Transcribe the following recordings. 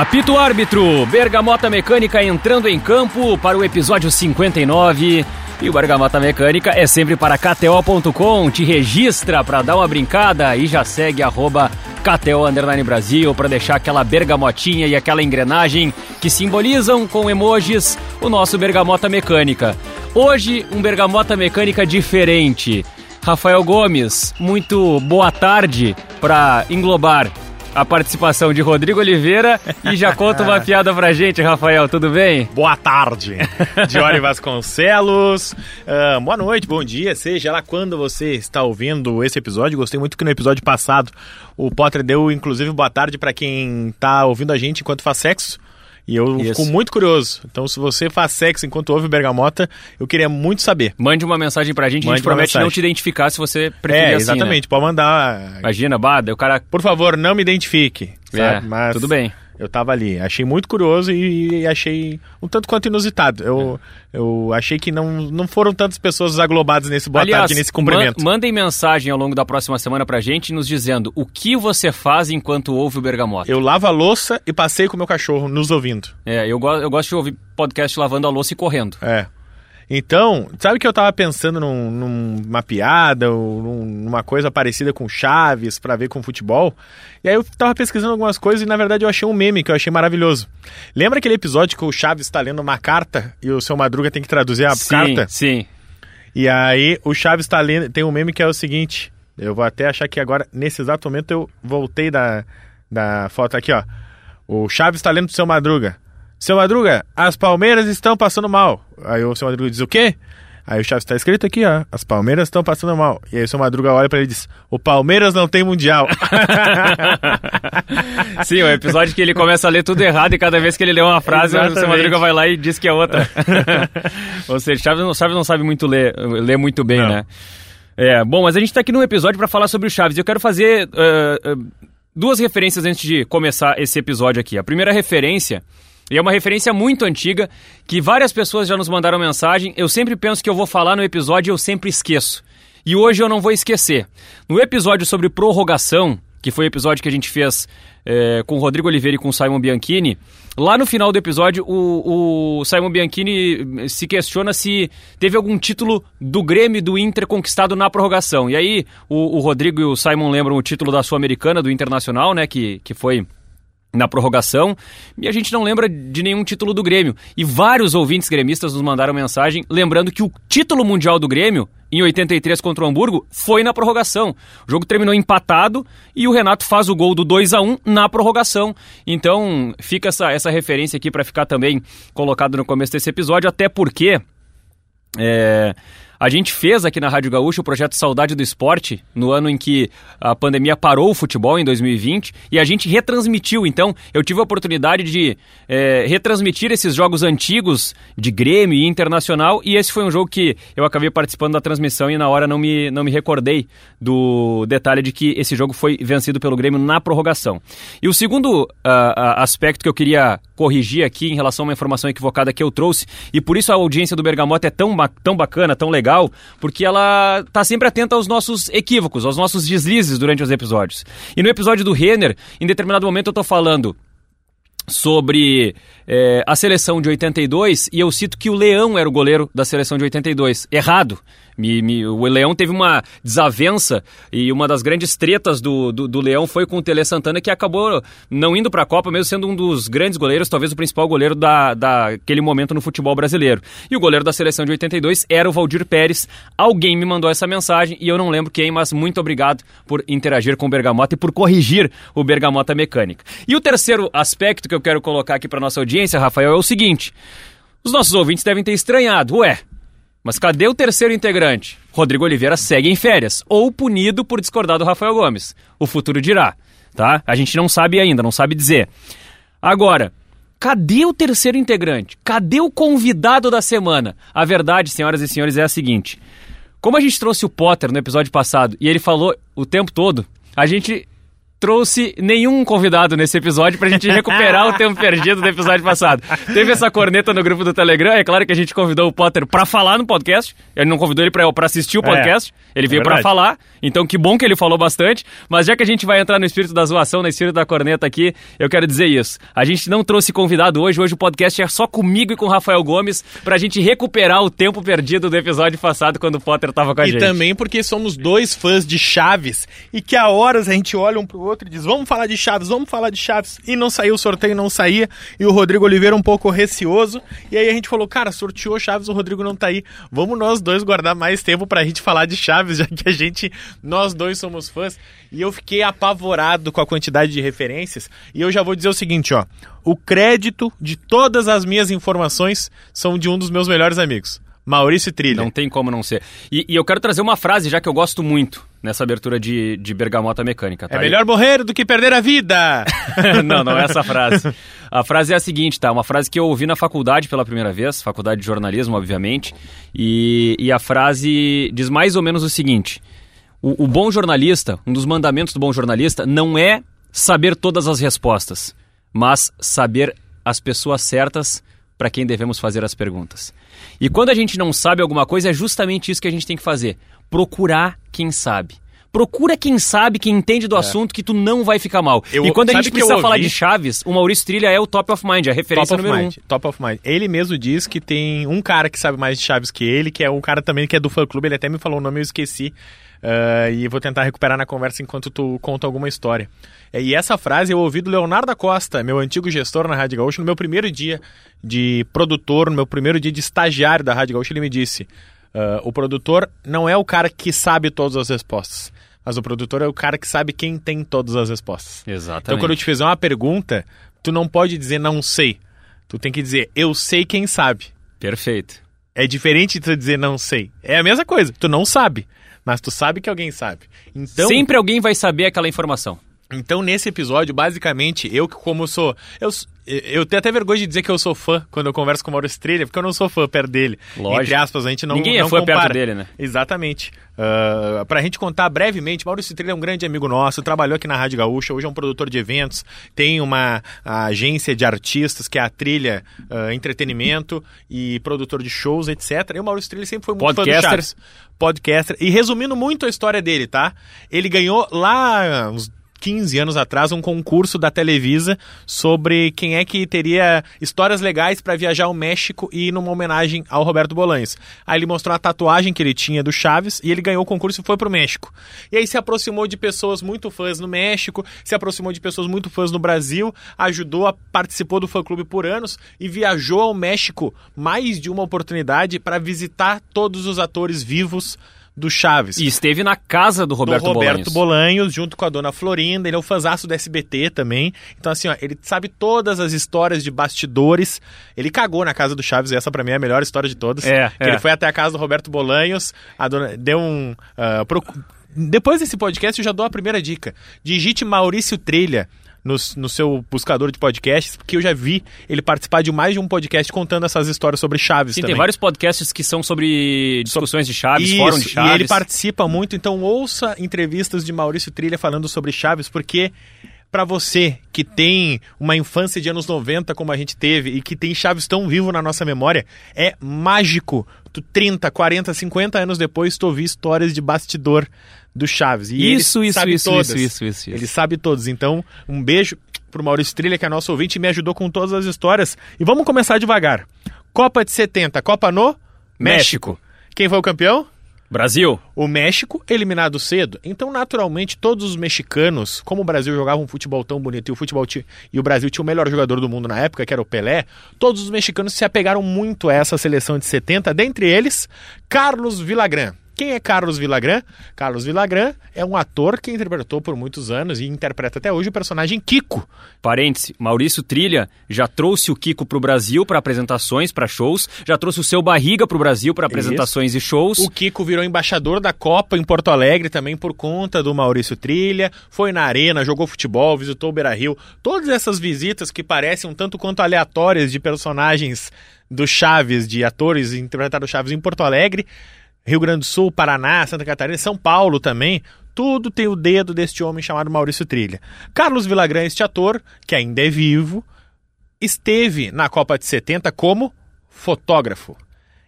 Apito árbitro, Bergamota Mecânica entrando em campo para o episódio 59. E o Bergamota Mecânica é sempre para KTO.com, te registra para dar uma brincada e já segue arroba KTO Underline Brasil para deixar aquela bergamotinha e aquela engrenagem que simbolizam com emojis o nosso Bergamota Mecânica. Hoje, um Bergamota Mecânica diferente. Rafael Gomes, muito boa tarde para englobar a participação de Rodrigo Oliveira e já conta uma piada pra gente, Rafael, tudo bem? Boa tarde, Diori Vasconcelos. Uh, boa noite, bom dia, seja lá quando você está ouvindo esse episódio. Gostei muito que no episódio passado o Potter deu, inclusive, boa tarde para quem está ouvindo a gente enquanto faz sexo. E eu Isso. fico muito curioso. Então, se você faz sexo enquanto ouve Bergamota, eu queria muito saber. Mande uma mensagem pra gente, Mande a gente promete não te identificar se você preferir É, assim, exatamente, né? pode mandar. Imagina, Bada, o cara... Por favor, não me identifique. É, Mas... tudo bem eu tava ali. Achei muito curioso e, e achei um tanto quanto inusitado. Eu, é. eu achei que não, não foram tantas pessoas aglobadas nesse boa Aliás, tarde, nesse cumprimento. Man, mandem mensagem ao longo da próxima semana pra gente, nos dizendo o que você faz enquanto ouve o Bergamota. Eu lavo a louça e passei com o meu cachorro nos ouvindo. É, eu, go eu gosto de ouvir podcast lavando a louça e correndo. É. Então, sabe que eu tava pensando num, numa piada ou numa coisa parecida com Chaves para ver com futebol? E aí eu tava pesquisando algumas coisas e na verdade eu achei um meme que eu achei maravilhoso. Lembra aquele episódio que o Chaves está lendo uma carta e o seu Madruga tem que traduzir a sim, carta? Sim. E aí o Chaves está lendo, tem um meme que é o seguinte, eu vou até achar que agora, nesse exato momento, eu voltei da, da foto aqui, ó. O Chaves está lendo pro seu Madruga. Seu Madruga, as Palmeiras estão passando mal. Aí o seu Madruga diz o quê? Aí o Chaves está escrito aqui, ó. As Palmeiras estão passando mal. E aí o seu Madruga olha para ele e diz: O Palmeiras não tem mundial. Sim, o episódio que ele começa a ler tudo errado e cada vez que ele lê uma frase, Exatamente. o seu Madruga vai lá e diz que é outra. Ou seja, Chaves não, Chaves não sabe muito ler, ler muito bem, não. né? É, bom, mas a gente está aqui num episódio para falar sobre o Chaves. Eu quero fazer uh, uh, duas referências antes de começar esse episódio aqui. A primeira referência e é uma referência muito antiga que várias pessoas já nos mandaram mensagem. Eu sempre penso que eu vou falar no episódio e eu sempre esqueço. E hoje eu não vou esquecer. No episódio sobre prorrogação, que foi o episódio que a gente fez é, com o Rodrigo Oliveira e com o Simon Bianchini, lá no final do episódio o, o Simon Bianchini se questiona se teve algum título do Grêmio e do Inter conquistado na prorrogação. E aí o, o Rodrigo e o Simon lembram o título da Sul-Americana, do Internacional, né, que, que foi na prorrogação, e a gente não lembra de nenhum título do Grêmio. E vários ouvintes gremistas nos mandaram mensagem lembrando que o título mundial do Grêmio, em 83 contra o Hamburgo, foi na prorrogação. O jogo terminou empatado e o Renato faz o gol do 2 a 1 na prorrogação. Então, fica essa, essa referência aqui para ficar também colocado no começo desse episódio, até porque. É, a gente fez aqui na Rádio Gaúcha o projeto Saudade do Esporte, no ano em que a pandemia parou o futebol, em 2020, e a gente retransmitiu. Então, eu tive a oportunidade de é, retransmitir esses jogos antigos de Grêmio e Internacional, e esse foi um jogo que eu acabei participando da transmissão e na hora não me, não me recordei do detalhe de que esse jogo foi vencido pelo Grêmio na prorrogação. E o segundo uh, aspecto que eu queria corrigir aqui em relação a uma informação equivocada que eu trouxe, e por isso a audiência do Bergamota é tão, tão bacana, tão legal porque ela tá sempre atenta aos nossos equívocos, aos nossos deslizes durante os episódios. E no episódio do Renner, em determinado momento eu tô falando sobre é, a seleção de 82 e eu cito que o Leão era o goleiro da seleção de 82. Errado. Me, me, o Leão teve uma desavença e uma das grandes tretas do, do, do Leão foi com o Tele Santana, que acabou não indo para a Copa, mesmo sendo um dos grandes goleiros, talvez o principal goleiro da, daquele momento no futebol brasileiro. E o goleiro da seleção de 82 era o Valdir Pérez. Alguém me mandou essa mensagem e eu não lembro quem, mas muito obrigado por interagir com o Bergamota e por corrigir o Bergamota Mecânica. E o terceiro aspecto que eu quero colocar aqui para nossa audiência, Rafael, é o seguinte. Os nossos ouvintes devem ter estranhado. Ué, mas cadê o terceiro integrante? Rodrigo Oliveira segue em férias, ou punido por discordar do Rafael Gomes. O futuro dirá, tá? A gente não sabe ainda, não sabe dizer. Agora, cadê o terceiro integrante? Cadê o convidado da semana? A verdade, senhoras e senhores, é a seguinte. Como a gente trouxe o Potter no episódio passado e ele falou o tempo todo, a gente trouxe nenhum convidado nesse episódio pra gente recuperar o tempo perdido do episódio passado. Teve essa corneta no grupo do Telegram, é claro que a gente convidou o Potter pra falar no podcast. Ele não convidou ele pra, pra assistir o podcast, é, ele veio é pra falar. Então que bom que ele falou bastante. Mas já que a gente vai entrar no espírito da zoação, no espírito da corneta aqui, eu quero dizer isso. A gente não trouxe convidado hoje, hoje o podcast é só comigo e com o Rafael Gomes pra gente recuperar o tempo perdido do episódio passado quando o Potter tava com a e gente. E também porque somos dois fãs de Chaves e que há horas a gente olha um pro outro e diz: vamos falar de Chaves, vamos falar de Chaves. E não saiu o sorteio, não saía. E o Rodrigo Oliveira um pouco receoso. E aí a gente falou: cara, sorteou Chaves, o Rodrigo não tá aí. Vamos nós dois guardar mais tempo pra gente falar de Chaves, já que a gente, nós dois somos fãs. E eu fiquei apavorado com a quantidade de referências. E eu já vou dizer o seguinte: ó. O crédito de todas as minhas informações são de um dos meus melhores amigos. Maurício Trilha. Não tem como não ser. E, e, eu quero trazer uma frase, já que eu gosto muito nessa abertura de, de Bergamota Mecânica. Tá? É melhor morrer do que perder a vida! não, não é essa frase. A frase é a seguinte, tá? Uma frase que eu ouvi na faculdade pela primeira vez, faculdade de jornalismo, obviamente. E, e a frase diz mais ou menos o seguinte: o, o bom jornalista, um dos mandamentos do bom jornalista, não é saber todas as respostas, mas saber as pessoas certas para quem devemos fazer as perguntas. E quando a gente não sabe alguma coisa, é justamente isso que a gente tem que fazer: procurar quem sabe. Procura quem sabe, quem entende do é. assunto, que tu não vai ficar mal. Eu, e quando a gente precisa falar de Chaves, o Maurício Trilha é o top of mind, a referência top número mind, um. Top of mind. Ele mesmo diz que tem um cara que sabe mais de Chaves que ele, que é um cara também que é do fã-clube, ele até me falou o nome, eu esqueci. Uh, e vou tentar recuperar na conversa enquanto tu conta alguma história. É, e essa frase eu ouvi do Leonardo Costa, meu antigo gestor na Rádio Gaúcha, no meu primeiro dia de produtor, no meu primeiro dia de estagiário da Rádio Gaúcha, ele me disse: uh, o produtor não é o cara que sabe todas as respostas. Mas o produtor é o cara que sabe quem tem todas as respostas. Exatamente. Então, quando eu te fizer uma pergunta, tu não pode dizer não sei. Tu tem que dizer eu sei quem sabe. Perfeito. É diferente de tu dizer não sei. É a mesma coisa. Tu não sabe mas tu sabe que alguém sabe. Então, Sempre alguém vai saber aquela informação. Então, nesse episódio, basicamente, eu que como sou. Eu, eu tenho até vergonha de dizer que eu sou fã quando eu converso com o Maurício Trilha, porque eu não sou fã perto dele. Lógico. Entre aspas, a gente não Ninguém é não fã compara. perto dele, né? Exatamente. Uh, pra gente contar brevemente, Maurício Trilha é um grande amigo nosso, trabalhou aqui na Rádio Gaúcha, hoje é um produtor de eventos, tem uma agência de artistas que é a Trilha uh, Entretenimento e produtor de shows, etc. E o Maurício Trilha sempre foi muito Podcaster. fã do Chaves. Podcaster. E resumindo muito a história dele, tá? Ele ganhou lá uns 15 anos atrás um concurso da Televisa sobre quem é que teria histórias legais para viajar ao México e ir numa homenagem ao Roberto Bolanhos. Aí ele mostrou a tatuagem que ele tinha do Chaves e ele ganhou o concurso e foi pro México. E aí se aproximou de pessoas muito fãs no México, se aproximou de pessoas muito fãs no Brasil, ajudou, a, participou do fã-clube por anos e viajou ao México mais de uma oportunidade para visitar todos os atores vivos do Chaves. E esteve na casa do Roberto, do Roberto Bolanhos. Bolanhos, junto com a dona Florinda. Ele é o fãzaço do SBT também. Então, assim, ó, ele sabe todas as histórias de bastidores. Ele cagou na casa do Chaves, e essa pra mim é a melhor história de todas. É, é. Ele foi até a casa do Roberto Bolanhos, a dona deu um. Uh, proc... Depois desse podcast, eu já dou a primeira dica. Digite Maurício Trilha no, no seu buscador de podcasts, porque eu já vi ele participar de mais de um podcast contando essas histórias sobre Chaves Sim, também. tem vários podcasts que são sobre discussões de Chaves, Isso, fórum de Chaves. E ele participa muito, então ouça entrevistas de Maurício Trilha falando sobre Chaves, porque para você que tem uma infância de anos 90 como a gente teve e que tem Chaves tão vivo na nossa memória, é mágico. Tu 30, 40, 50 anos depois tu ouvir histórias de bastidor do Chaves. E isso, ele isso, sabe isso, isso, isso, isso, isso. Ele sabe todos. Então, um beijo pro Maurício Trilha, que é nosso ouvinte e me ajudou com todas as histórias. E vamos começar devagar. Copa de 70, Copa no México. México. Quem foi o campeão? Brasil. O México eliminado cedo. Então, naturalmente, todos os mexicanos, como o Brasil jogava um futebol tão bonito e o futebol ti- e o Brasil tinha o melhor jogador do mundo na época, que era o Pelé, todos os mexicanos se apegaram muito a essa seleção de 70, dentre eles, Carlos Villagrán. Quem é Carlos Villagrán? Carlos Villagrán é um ator que interpretou por muitos anos e interpreta até hoje o personagem Kiko. Parêntese, Maurício Trilha já trouxe o Kiko pro Brasil para apresentações, para shows, já trouxe o seu Barriga pro Brasil para apresentações e shows. O Kiko virou embaixador da Copa em Porto Alegre também por conta do Maurício Trilha. Foi na arena, jogou futebol, visitou o Beira Rio. Todas essas visitas que parecem um tanto quanto aleatórias de personagens do Chaves, de atores interpretados Chaves em Porto Alegre, Rio Grande do Sul, Paraná, Santa Catarina, São Paulo também, tudo tem o dedo deste homem chamado Maurício Trilha. Carlos Villagrán, este ator, que ainda é vivo, esteve na Copa de 70 como fotógrafo.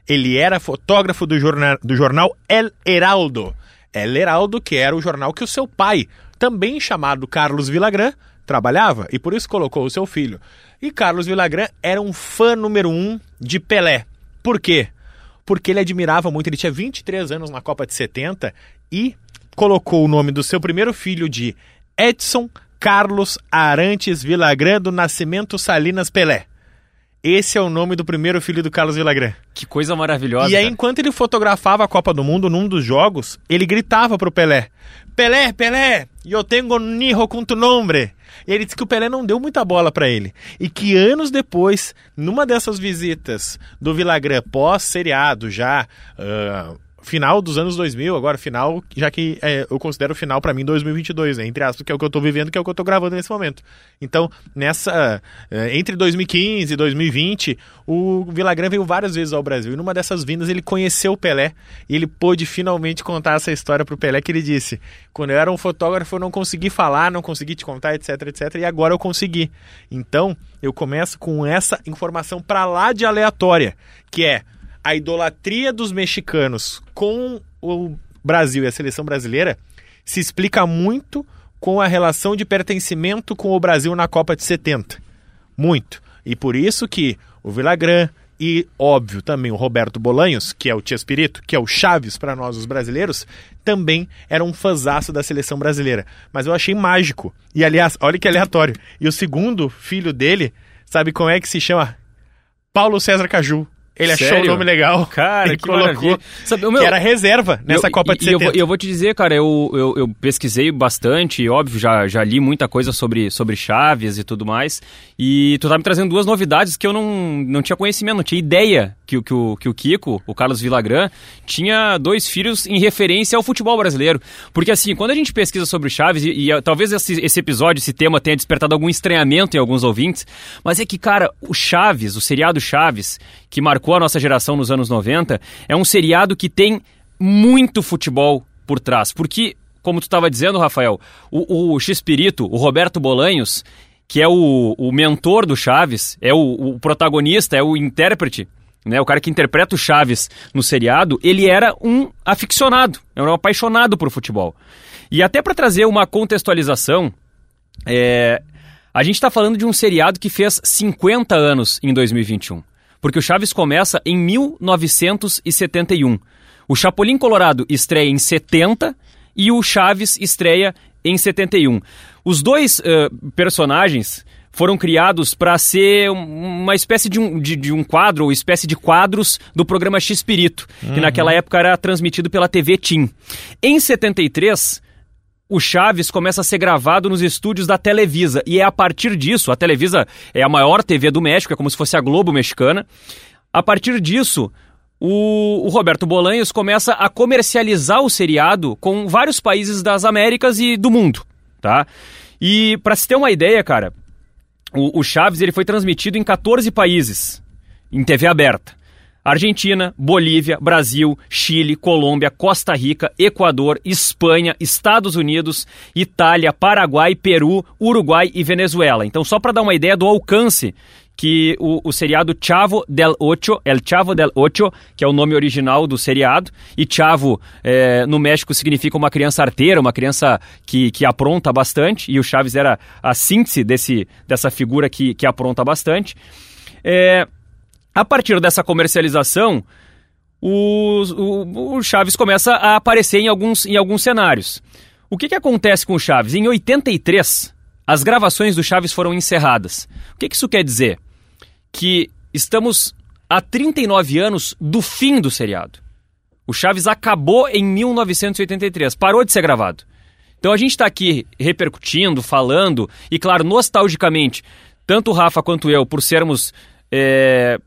Ele era fotógrafo do jornal, do jornal El Heraldo. El Heraldo, que era o jornal que o seu pai, também chamado Carlos Villagrán, trabalhava e por isso colocou o seu filho. E Carlos Villagrán era um fã número um de Pelé. Por quê? Porque ele admirava muito, ele tinha 23 anos na Copa de 70 e colocou o nome do seu primeiro filho de Edson Carlos Arantes Villagrán do Nascimento Salinas Pelé. Esse é o nome do primeiro filho do Carlos Villagrán. Que coisa maravilhosa. E aí, cara. enquanto ele fotografava a Copa do Mundo num dos jogos, ele gritava pro Pelé: Pelé, Pelé, eu tenho um hijo com tu nombre. E ele disse que o Pelé não deu muita bola para ele. E que anos depois, numa dessas visitas do Villagrán pós-seriado, já uh, final dos anos 2000, agora final, já que é, eu considero final para mim 2022, né, entre aspas, que é o que eu tô vivendo, que é o que eu tô gravando nesse momento. Então, nessa é, entre 2015 e 2020, o Villagrán veio várias vezes ao Brasil e numa dessas vindas ele conheceu o Pelé e ele pôde finalmente contar essa história pro Pelé que ele disse: "Quando eu era um fotógrafo, eu não consegui falar, não consegui te contar, etc, etc, e agora eu consegui". Então, eu começo com essa informação para lá de aleatória, que é a idolatria dos mexicanos com o Brasil e a seleção brasileira se explica muito com a relação de pertencimento com o Brasil na Copa de 70. Muito. E por isso que o Villagrán e, óbvio, também o Roberto Bolanhos, que é o Tia Espírito, que é o Chaves para nós os brasileiros, também era um fãzaço da seleção brasileira. Mas eu achei mágico. E, aliás, olha que aleatório. E o segundo filho dele, sabe como é que se chama? Paulo César Caju. Ele Sério? achou o nome legal. Cara, que colocou. Sabe, meu, que era reserva nessa eu, Copa de 70. E eu, eu, vou te dizer, cara, eu, eu, eu, pesquisei bastante, óbvio, já, já li muita coisa sobre, sobre Chaves e tudo mais. E tu tá me trazendo duas novidades que eu não, não tinha conhecimento, não tinha ideia que, que, o, que o Kiko, o Carlos Villagrán, tinha dois filhos em referência ao futebol brasileiro. Porque assim, quando a gente pesquisa sobre Chaves, e, e talvez esse, esse episódio, esse tema tenha despertado algum estranhamento em alguns ouvintes, mas é que, cara, o Chaves, o seriado Chaves, que marcou a nossa geração nos anos 90, é um seriado que tem muito futebol por trás. Porque, como tu estava dizendo, Rafael, o, o X-Pirito, o Roberto Bolanhos, que é o, o mentor do Chaves, é o, o protagonista, é o intérprete né, o cara que interpreta o Chaves no seriado, ele era um aficionado, era um apaixonado por futebol. E até para trazer uma contextualização, é, a gente está falando de um seriado que fez 50 anos em 2021. Porque o Chaves começa em 1971. O Chapolin Colorado estreia em 70 e o Chaves estreia em 71. Os dois uh, personagens foram criados para ser uma espécie de um, de, de, um quadro, ou espécie de quadros do programa X-Pirito, uhum. que naquela época era transmitido pela TV Tim. Em 73, o Chaves começa a ser gravado nos estúdios da Televisa. E é a partir disso, a Televisa é a maior TV do México, é como se fosse a Globo mexicana. A partir disso, o, o, Roberto Bolanhos começa a comercializar o seriado com vários países das Américas e do mundo, tá? E para se ter uma ideia, cara, o, o Chaves ele foi transmitido em 14 países, em TV aberta. Argentina, Bolívia, Brasil, Chile, Colômbia, Costa Rica, Equador, Espanha, Estados Unidos, Itália, Paraguai, Peru, Uruguai e Venezuela. Então, só para dar uma ideia do alcance que o, o, seriado Chavo del Ocho, El Chavo del Ocho, que é o nome original do seriado, e Chavo é, no México significa uma criança arteira, uma criança que, que apronta bastante, e o Chaves era a síntese desse, dessa figura que, que apronta bastante. É, a partir dessa comercialização, o, o, o, Chaves começa a aparecer em alguns, em alguns cenários. O que, que acontece com o Chaves? Em 83, as gravações do Chaves foram encerradas. O que, que isso quer dizer? Que estamos há 39 anos do fim do seriado. O Chaves acabou em 1983, parou de ser gravado. Então a gente está aqui repercutindo, falando, e claro, nostalgicamente, tanto o Rafa quanto eu, por sermos é,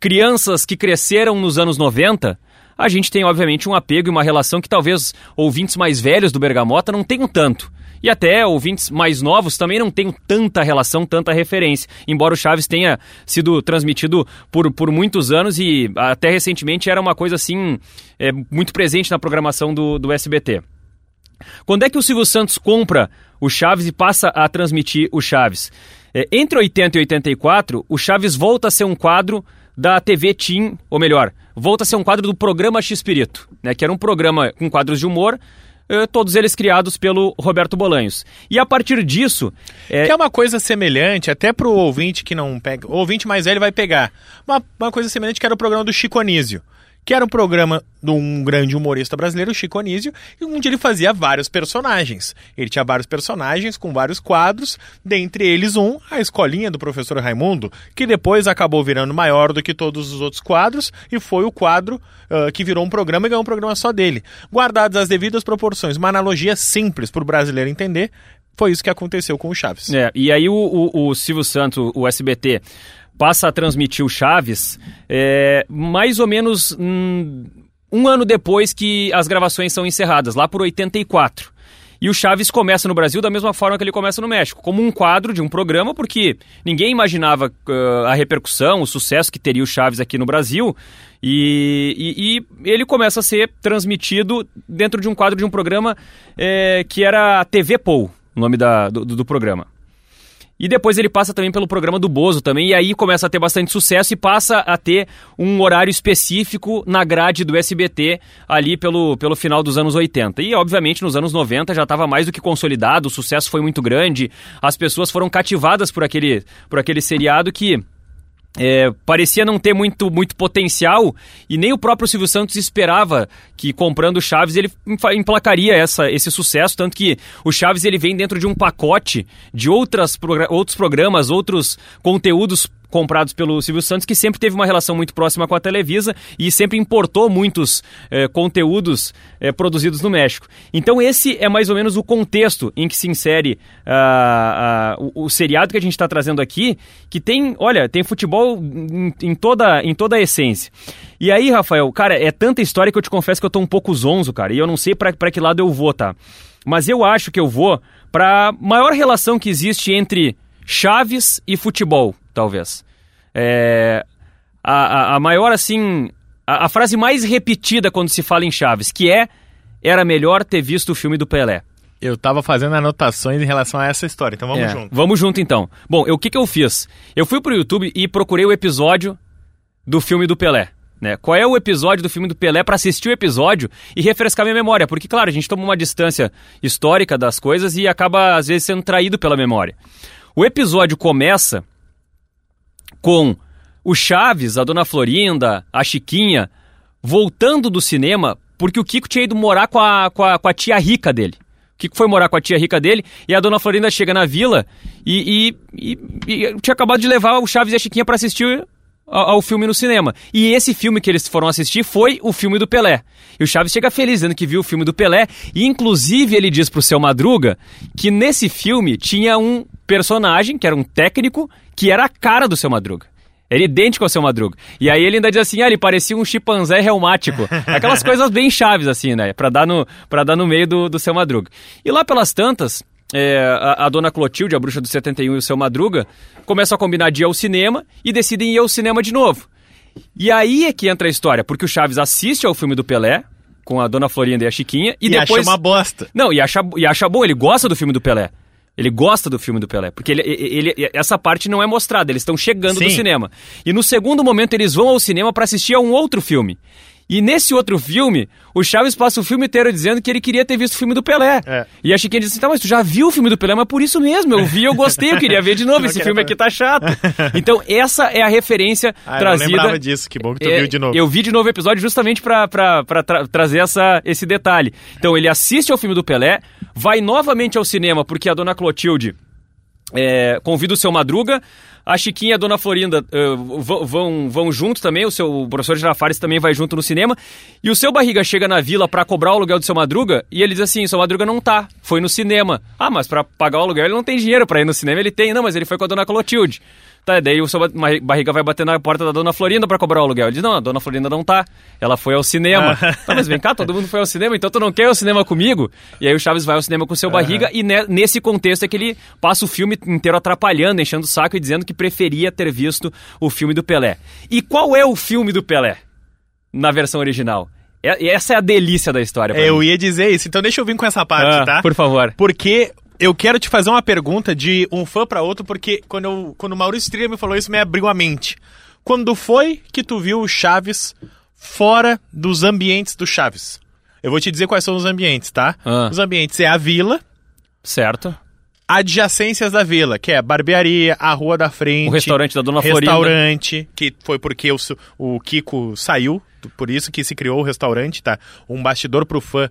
crianças que cresceram nos anos 90, a gente tem obviamente um apego e uma relação que talvez ouvintes mais velhos do Bergamota não tenham tanto. e até ouvintes mais novos também não tenham tanta relação, tanta referência. Embora o Chaves tenha sido transmitido por, por muitos anos e até recentemente era uma coisa assim é, muito presente na programação do, do SBT. Quando é que o Silvio Santos compra o Chaves e passa a transmitir o Chaves? É, entre 80 e 84, o Chaves volta a ser um quadro da TV Team, ou melhor, volta a ser um quadro do programa X-Pirito, né, que era um programa com quadros de humor, eh, todos eles criados pelo Roberto Bolanhos. E a partir disso... É... Que é uma coisa semelhante, até pro ouvinte que não pega... O ouvinte mais velho vai pegar. Uma, uma coisa semelhante que era o programa do Chico Anísio que era um programa de um grande humorista brasileiro, Chico Anísio, onde ele fazia vários personagens. Ele tinha vários personagens com vários quadros, dentre eles um, a escolinha do professor Raimundo, que depois acabou virando maior do que todos os outros quadros e foi o quadro uh, que virou um programa e ganhou um programa só dele. Guardadas as devidas proporções, uma analogia simples para o brasileiro entender, foi isso que aconteceu com o Chaves. É, e aí o, o, o Silvio Santos, o SBT, passa a transmitir o Chaves é, mais ou menos hum, um ano depois que as gravações são encerradas, lá por 84. E o Chaves começa no Brasil da mesma forma que ele começa no México, como um quadro de um programa, porque ninguém imaginava uh, a repercussão, o sucesso que teria o Chaves aqui no Brasil. E, e, e ele começa a ser transmitido dentro de um quadro de um programa é, que era TV Pou, o nome da, do, do programa. E depois ele passa também pelo programa do Bozo também, e aí começa a ter bastante sucesso e passa a ter um horário específico na grade do SBT ali pelo, pelo final dos anos 80. E obviamente nos anos 90 já estava mais do que consolidado, o sucesso foi muito grande, as pessoas foram cativadas por aquele, por aquele seriado que é, parecia não ter muito, muito potencial e nem o próprio Silvio Santos esperava que comprando o Chaves ele emplacaria essa, esse sucesso, tanto que o Chaves ele vem dentro de um pacote de outras, outros programas, outros conteúdos comprados pelo Silvio Santos, que sempre teve uma relação muito próxima com a Televisa e sempre importou muitos eh, conteúdos eh, produzidos no México. Então esse é mais ou menos o contexto em que se insere uh, uh, o, o, seriado que a gente está trazendo aqui, que tem, olha, tem futebol em, em, toda, em toda a essência. E aí, Rafael, cara, é tanta história que eu te confesso que eu tô um pouco zonzo, cara, e eu não sei para que lado eu vou, tá? Mas eu acho que eu vou para maior relação que existe entre Chaves e futebol talvez. É, a, a, a, maior, assim, a, a, frase mais repetida quando se fala em Chaves, que é, era melhor ter visto o filme do Pelé. Eu tava fazendo anotações em relação a essa história, então vamos é, junto. Vamos junto, então. Bom, o que, que eu fiz? Eu fui pro YouTube e procurei o episódio do filme do Pelé. Né? Qual é o episódio do filme do Pelé para assistir o episódio e refrescar minha memória? Porque, claro, a gente toma uma distância histórica das coisas e acaba, às vezes, sendo traído pela memória. O episódio começa com o Chaves, a Dona Florinda, a Chiquinha, voltando do cinema porque o Kiko tinha ido morar com a, com a, com a tia rica dele. O Kiko foi morar com a tia rica dele e a Dona Florinda chega na vila e, e, e, e tinha acabado de levar o Chaves e a Chiquinha para assistir ao, filme no cinema. E esse filme que eles foram assistir foi o filme do Pelé. E o Chaves chega feliz dizendo que viu o filme do Pelé e inclusive ele diz pro seu Madruga que nesse filme tinha um personagem que era um técnico que era a cara do seu Madruga. Era idêntico ao seu Madruga. E aí ele ainda diz assim, ah, ele parecia um chimpanzé reumático. Aquelas coisas bem chaves, assim, né? Pra dar no, pra dar no meio do, do seu Madruga. E lá pelas tantas, é, a, a, dona Clotilde, a bruxa do 71 e o seu Madruga, começam a combinar de ir ao cinema e decidem ir ao cinema de novo. E aí é que entra a história, porque o Chaves assiste ao filme do Pelé, com a dona Florinda e a Chiquinha, e, e depois... acha uma bosta. Não, e acha, e acha bom, ele gosta do filme do Pelé. Ele gosta do filme do Pelé, porque ele, ele, ele essa parte não é mostrada, eles estão chegando Sim. do cinema. E no segundo momento eles vão ao cinema para assistir a um outro filme. E nesse outro filme, o Chaves passa o filme inteiro dizendo que ele queria ter visto o filme do Pelé. É. E a Chiquinha diz assim: tá, mas tu já viu o filme do Pelé? Mas por isso mesmo, eu vi, eu gostei, eu queria ver de novo. Esse filme aqui tá chato. Então, essa é a referência ah, trazida. Eu lembrava disso, que bom que tu é, viu de novo. Eu vi de novo o episódio justamente pra, pra, pra tra trazer essa, esse detalhe. Então, ele assiste ao filme do Pelé, vai novamente ao cinema porque a dona Clotilde é, convida o seu Madruga. A Chiquinha e a Dona Florinda uh, vão, vão também, o seu professor Girafares também vai junto no cinema. E o seu Barriga chega na vila para cobrar o aluguel do seu Madruga e ele diz assim: seu Madruga não tá, foi no cinema. Ah, mas para pagar o aluguel ele não tem dinheiro para ir no cinema, ele tem. Não, mas ele foi com a Dona Clotilde. Tá, daí o seu Barriga vai bater na porta da dona Florinda para cobrar o aluguel. Ele diz: Não, a dona Florinda não tá. Ela foi ao cinema. tá, mas vem cá, todo mundo foi ao cinema, então tu não quer ir ao cinema comigo? E aí o Chaves vai ao cinema com o seu Barriga, e ne nesse contexto é que ele passa o filme inteiro atrapalhando, enchendo o saco e dizendo que preferia ter visto o filme do Pelé. E qual é o filme do Pelé? Na versão original. É, essa é a delícia da história. Eu ia dizer isso, então deixa eu vir com essa parte, ah, tá? Por favor. Porque eu quero te fazer uma pergunta de um fã para outro, porque quando, eu, quando o Maurício Trilha me falou isso, me abriu a mente. Quando foi que tu viu o Chaves fora dos ambientes do Chaves? Eu vou te dizer quais são os ambientes, tá? Ah. Os ambientes é a vila. Certo. Adjacências da vila, que é a barbearia, a rua da frente. O restaurante da Dona Florinda. Restaurante, que foi porque o, o Kiko saiu, por isso que se criou o restaurante, tá? Um bastidor pro fã.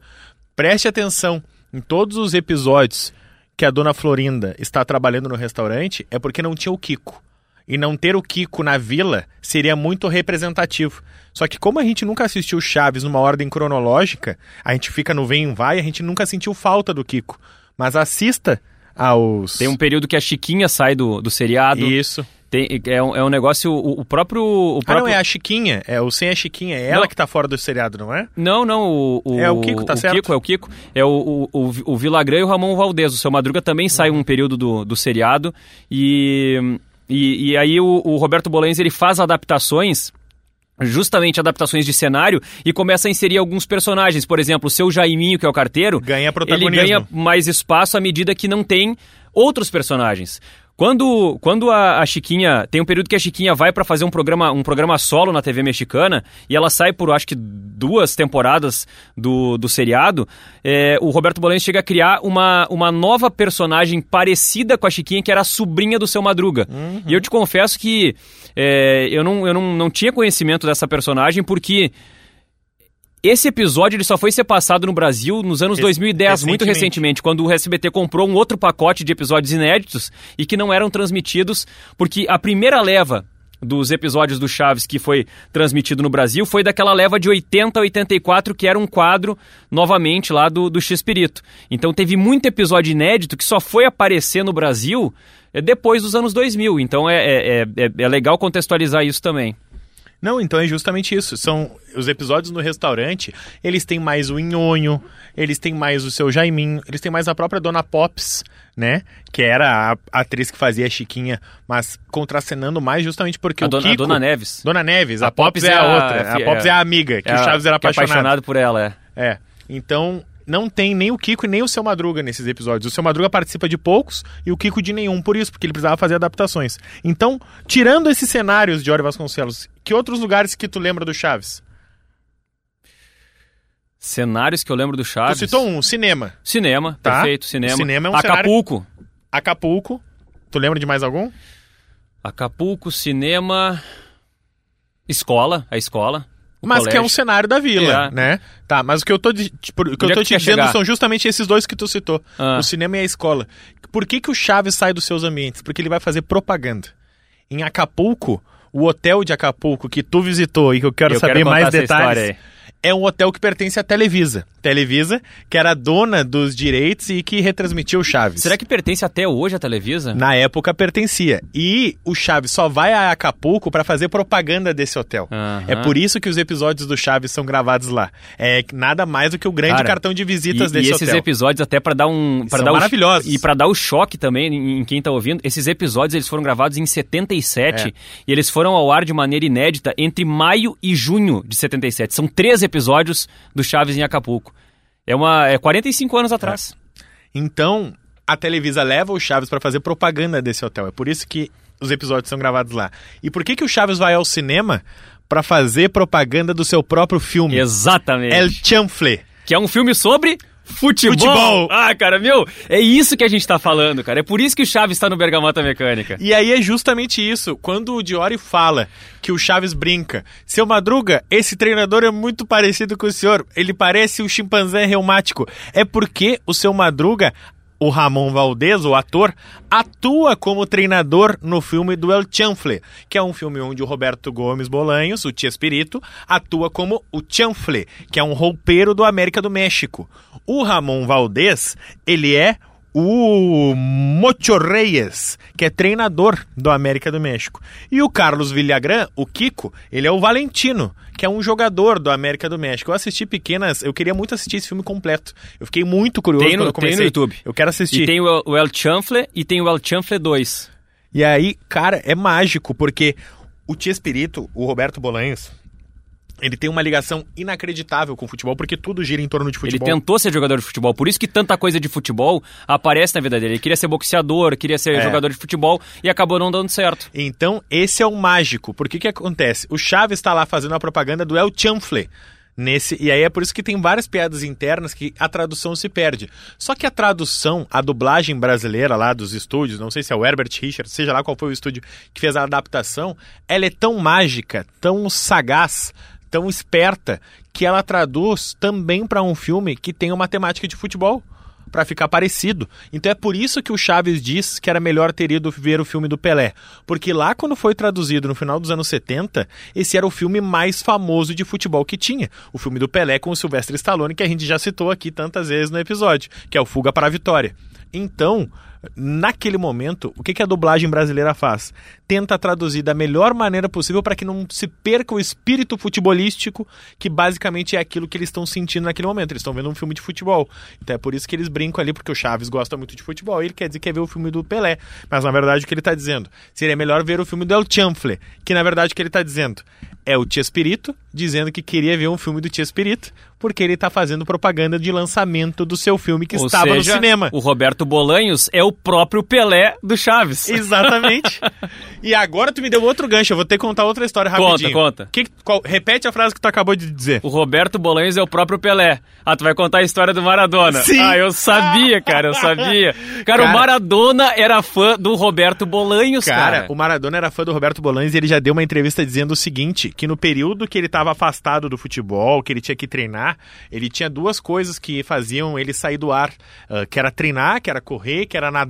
Preste atenção em todos os episódios que a dona Florinda está trabalhando no restaurante é porque não tinha o Kiko. E não ter o Kiko na vila seria muito representativo. Só que como a gente nunca assistiu Chaves numa ordem cronológica, a gente fica no vem e vai, a gente nunca sentiu falta do Kiko. Mas assista aos... Tem um período que a Chiquinha sai do, do seriado. Isso. Tem, é, um, é um negócio, o, o próprio, o próprio... Ah, não, é a Chiquinha. É o sem a Chiquinha. É ela Não. que tá fora do seriado, não é? Não, não, o, o- É o Kiko, tá o certo. Kiko, é o Kiko. É o, o, o, o Villagrã e o Ramon Valdez. O Seu Madruga também sai um período do, do seriado. E, e, e aí o, o Roberto Bolenz, ele faz adaptações justamente adaptações de cenário e começa a inserir alguns personagens. Por exemplo, o seu Jaiminho, que é o carteiro, Ganha ele protagonismo. ganha mais espaço à medida que não tem outros personagens. Quando, quando a, a Chiquinha. Tem um período que a Chiquinha vai para fazer um programa, um programa solo na TV mexicana e ela sai por acho que duas temporadas do, do seriado. é, o Roberto Bolenz chega a criar uma, uma nova personagem parecida com a Chiquinha, que era a sobrinha do seu Madruga. E eu te confesso que é, eu, não, eu não, não tinha conhecimento dessa personagem porque. Esse episódio ele só foi ser passado no Brasil nos anos Rec- 2010, muito recentemente. recentemente, quando o SBT comprou um outro pacote de episódios inéditos e que não eram transmitidos, porque a primeira leva dos episódios do Chaves que foi transmitido no Brasil foi daquela leva de 80 a 84, que era um quadro, novamente, lá do, do X-Pirito. Então teve muito episódio inédito que só foi aparecer no Brasil é, depois dos anos 2000. Então é, é, é, é legal contextualizar isso também. Não, então é justamente isso. São os episódios no restaurante, eles têm mais o Nhonho, eles têm mais o seu Jaiminho, eles têm mais a própria Dona Pops, né? Que era a atriz que fazia a Chiquinha, mas contracenando mais justamente porque A o dona, Kiko... a dona Neves. Dona Neves, a, A Pops, Pops é é a a- outra. A é- Pops é a amiga, que É o a- Chaves era é apaixonado. apaixonado por ela, é. É. Então, não tem nem o Kiko e nem o Seu Madruga nesses episódios. O Seu Madruga participa de poucos e o Kiko de nenhum, por isso, porque ele precisava fazer adaptações. Então, tirando esses cenários de Ori Vasconcelos, que outros lugares que tu lembra do Chaves? Cenários que eu lembro do Tu Chaves. citou um, cinema. Cinema, Tá. perfeito, cinema. Cinema é um Acapulco. Acapulco. Tu lembra de mais algum? Acapulco, cinema. Escola, a escola. Mas que é um colégio. cenário da vila, É. né? Tá, mas o que eu tô, tipo, o que eu é tô te dizendo chegar? são justamente esses dois que tu citou. Ah. O cinema e a escola. Por que, que o Chaves sai dos seus ambientes? Porque ele vai fazer propaganda. Em Acapulco, o hotel de Acapulco que tu visitou e que eu quero Eu saber quero mais detalhes. É um hotel que pertence à Televisa. Televisa, que era dona dos direitos e que retransmitia o Chaves. Será que pertence até hoje à Televisa? Na época pertencia. E o Chaves só vai a Acapulco para fazer propaganda desse hotel. Aham. É por isso que os episódios do Chaves são gravados lá. É nada mais do que o grande Cara, cartão de visitas e, desse e esses hotel. episódios até pra dar um para dar o- maravilhosos. e pra dar o choque também em, em quem tá ouvindo esses episódios eles foram gravados em 77 É. e eles foram ao ar de maneira inédita entre maio e junho de 77 são três episódios do Chaves em Acapulco é uma é 45 anos atrás Então, a Televisa leva o Chaves para fazer propaganda desse hotel. É por isso que os episódios são gravados lá. E por que, que o Chaves vai ao cinema para fazer propaganda do seu próprio filme? exatamente El Chanfle. que é um filme sobre Futebol. Futebol. Ah, cara, meu, é isso que a gente tá falando, cara. É por isso que o Chaves tá no Bergamota Mecânica. E aí é justamente isso. Quando o Diori fala que o Chaves brinca, seu Madruga, esse treinador é muito parecido com o senhor. Ele parece um chimpanzé reumático. É porque o seu Madruga, o Ramon Valdez, o ator, atua como treinador no filme do El Chanfle, que é um filme onde o Roberto Gomes Bolanhos, o Tia Espírito, atua como o Chanfle, que é um roupeiro do América do México. O Ramon Valdez, ele é o Mocho Reyes, que é treinador do América do México. E o Carlos Villagrán, o Kiko, ele é o Valentino, que é um jogador do América do México. Eu assisti pequenas, eu queria muito assistir esse filme completo. Eu fiquei muito curioso Tem no, quando eu comecei. tem no YouTube. Eu quero assistir. E tem o, o El Chanfle e tem o El Chanfle 2. E aí, cara, é mágico, porque o Tia Espírito, o Roberto Bolanhos, ele tem uma ligação inacreditável com o futebol, porque tudo gira em torno de Ele futebol. tentou ser jogador de futebol, por isso que tanta coisa de futebol aparece na vida dele. Ele queria ser boxeador, queria ser É. jogador de futebol e acabou não dando certo. Então, esse é o mágico. Por que que acontece? O Chaves está lá fazendo a propaganda do El Chanfle. Nesse, e aí é por isso que tem várias piadas internas que a tradução se perde. Só que a tradução, a dublagem brasileira lá dos estúdios, não sei se é o Herbert Richards, seja lá qual foi o estúdio que fez a adaptação, ela é tão mágica, tão sagaz, tão esperta, que ela traduz também para um filme que tem uma temática de futebol para ficar parecido. Então é por isso que o Chaves diz que era melhor ter ido ver o filme do Pelé, porque lá quando foi traduzido no final dos anos 70, esse era o filme mais famoso de futebol que tinha, o filme do Pelé com o Sylvester Stallone que a gente já citou aqui tantas vezes no episódio, que é o Fuga para a Vitória. Então, naquele momento, o que que a dublagem brasileira faz? Tenta traduzir da melhor maneira possível para que não se perca o espírito futebolístico, que basicamente é aquilo que eles estão sentindo naquele momento. Eles estão vendo um filme de futebol. Então é por isso que eles brincam ali, porque o Chaves gosta muito de futebol e ele quer dizer que quer ver o filme do Pelé. Mas na verdade o que ele está dizendo? Seria melhor ver o filme do El Chanfle, que na verdade o que ele está dizendo é o Tia Espírito dizendo que queria ver um filme do Tia Espírito, porque ele está fazendo propaganda de lançamento do seu filme que Ou estava seja, no cinema. O Roberto Bolanhos é o próprio Pelé do Chaves. Exatamente. e agora tu me deu outro gancho, eu vou ter que contar outra história Conta, rapidinho. conta. Que, qual- repete a frase que tu acabou de dizer. O Roberto Bolanhos é o próprio Pelé. Ah, tu vai contar a história do Maradona. Sim. Ah, eu sabia, cara, eu sabia. Cara, o Cara. Maradona era fã do Roberto Bolanhos, Cara, cara. o Maradona era fã do Roberto Bolaños e ele já deu uma entrevista dizendo o seguinte, que no período que ele estava afastado do futebol, que ele tinha que treinar, ele tinha duas coisas que faziam ele sair do ar, ah, que era treinar, que era correr, que era nadar,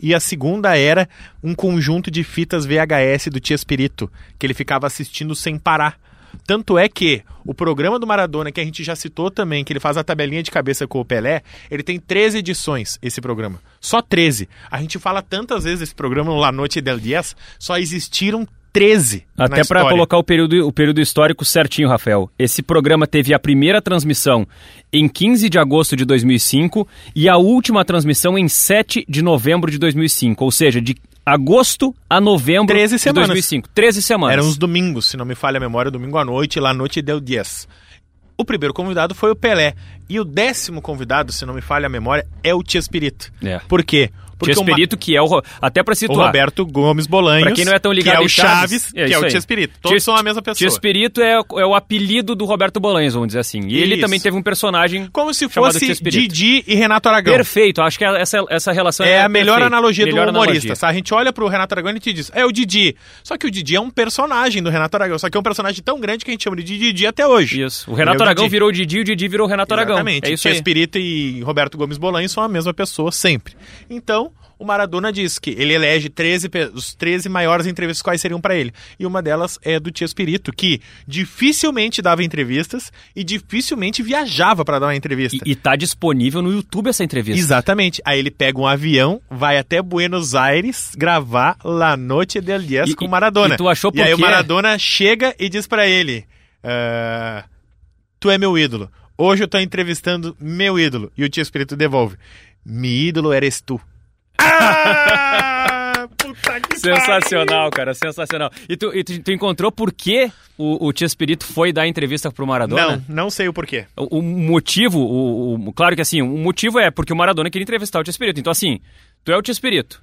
e a segunda era um conjunto de fitas VHS do Tia Espírito, que ele ficava assistindo sem parar. Tanto é que o programa do Maradona, que a gente já citou também, que ele faz a tabelinha de cabeça com o Pelé, ele tem 13 edições, esse programa. Só 13. A gente fala tantas vezes desse programa no La Noite del Diez, só existiram 13. na Até para colocar o período, o período histórico certinho, Rafael. Esse programa teve a primeira transmissão em 15 de agosto de 2005 e a última transmissão em 7 de novembro de 2005. Ou seja, de agosto a novembro 13 de semanas. 2005. 13 semanas. Eram os domingos, se não me falha a memória, domingo à noite, La Noite del Diez. O primeiro convidado foi o Pelé. E o décimo convidado, se não me falha a memória, é o Tia Espírito. É. Por quê? Porque Tia o Ma- Espírito, que é o... Até para o situar. Roberto Gomes Bolanhos, Pra quem não é tão ligado que é o Chaves, Chaves, é que é o Espírito. Todos são a mesma pessoa. Espírito é, é o apelido do Roberto Bolanhos, vamos dizer assim. E ele Isso. também teve um personagem Como se fosse. Didi e Renato Aragão. Perfeito, acho que essa, essa relação É a melhor perfeita. analogia Melhor do humorista. analogia. A gente olha pro Renato Aragão e te diz, é o Didi. Só que o Didi é um personagem do Renato Aragão. Só que é um personagem tão grande que a gente chama de Didi até hoje. Isso. O Renato Ele é o Aragão Didi. virou o Didi e o Didi virou o Renato Aragão. Exatamente. É isso Tia e Roberto Gomes Bolanhos são a mesma pessoa sempre. Então, o Maradona diz que ele elege 13, pe- os 13 maiores entrevistas quais seriam para ele. E uma delas é do Tia Espírito, que dificilmente dava entrevistas e dificilmente viajava para dar uma entrevista. E, e tá disponível no YouTube essa entrevista. Exatamente. Aí ele pega um avião, vai até Buenos Aires gravar La Noite del E- com o Maradona. e tu achou E aí por o? Maradona chega e diz pra ele: "Ah, Tu é meu ídolo. Hoje eu tô entrevistando meu ídolo. E o tio Espírito devolve: Mi ídolo eres tu. Ah, puta que Sensacional, cara, sensacional. E tu, e tu, tu encontrou por que o, o Tia Espírito foi dar entrevista pro pariu. Maradona? Não, não sei o porquê. O, o motivo, o, o- claro que assim, o motivo é porque o Maradona queria entrevistar o Tia Espírito. Então assim, tu é o Tia Espírito,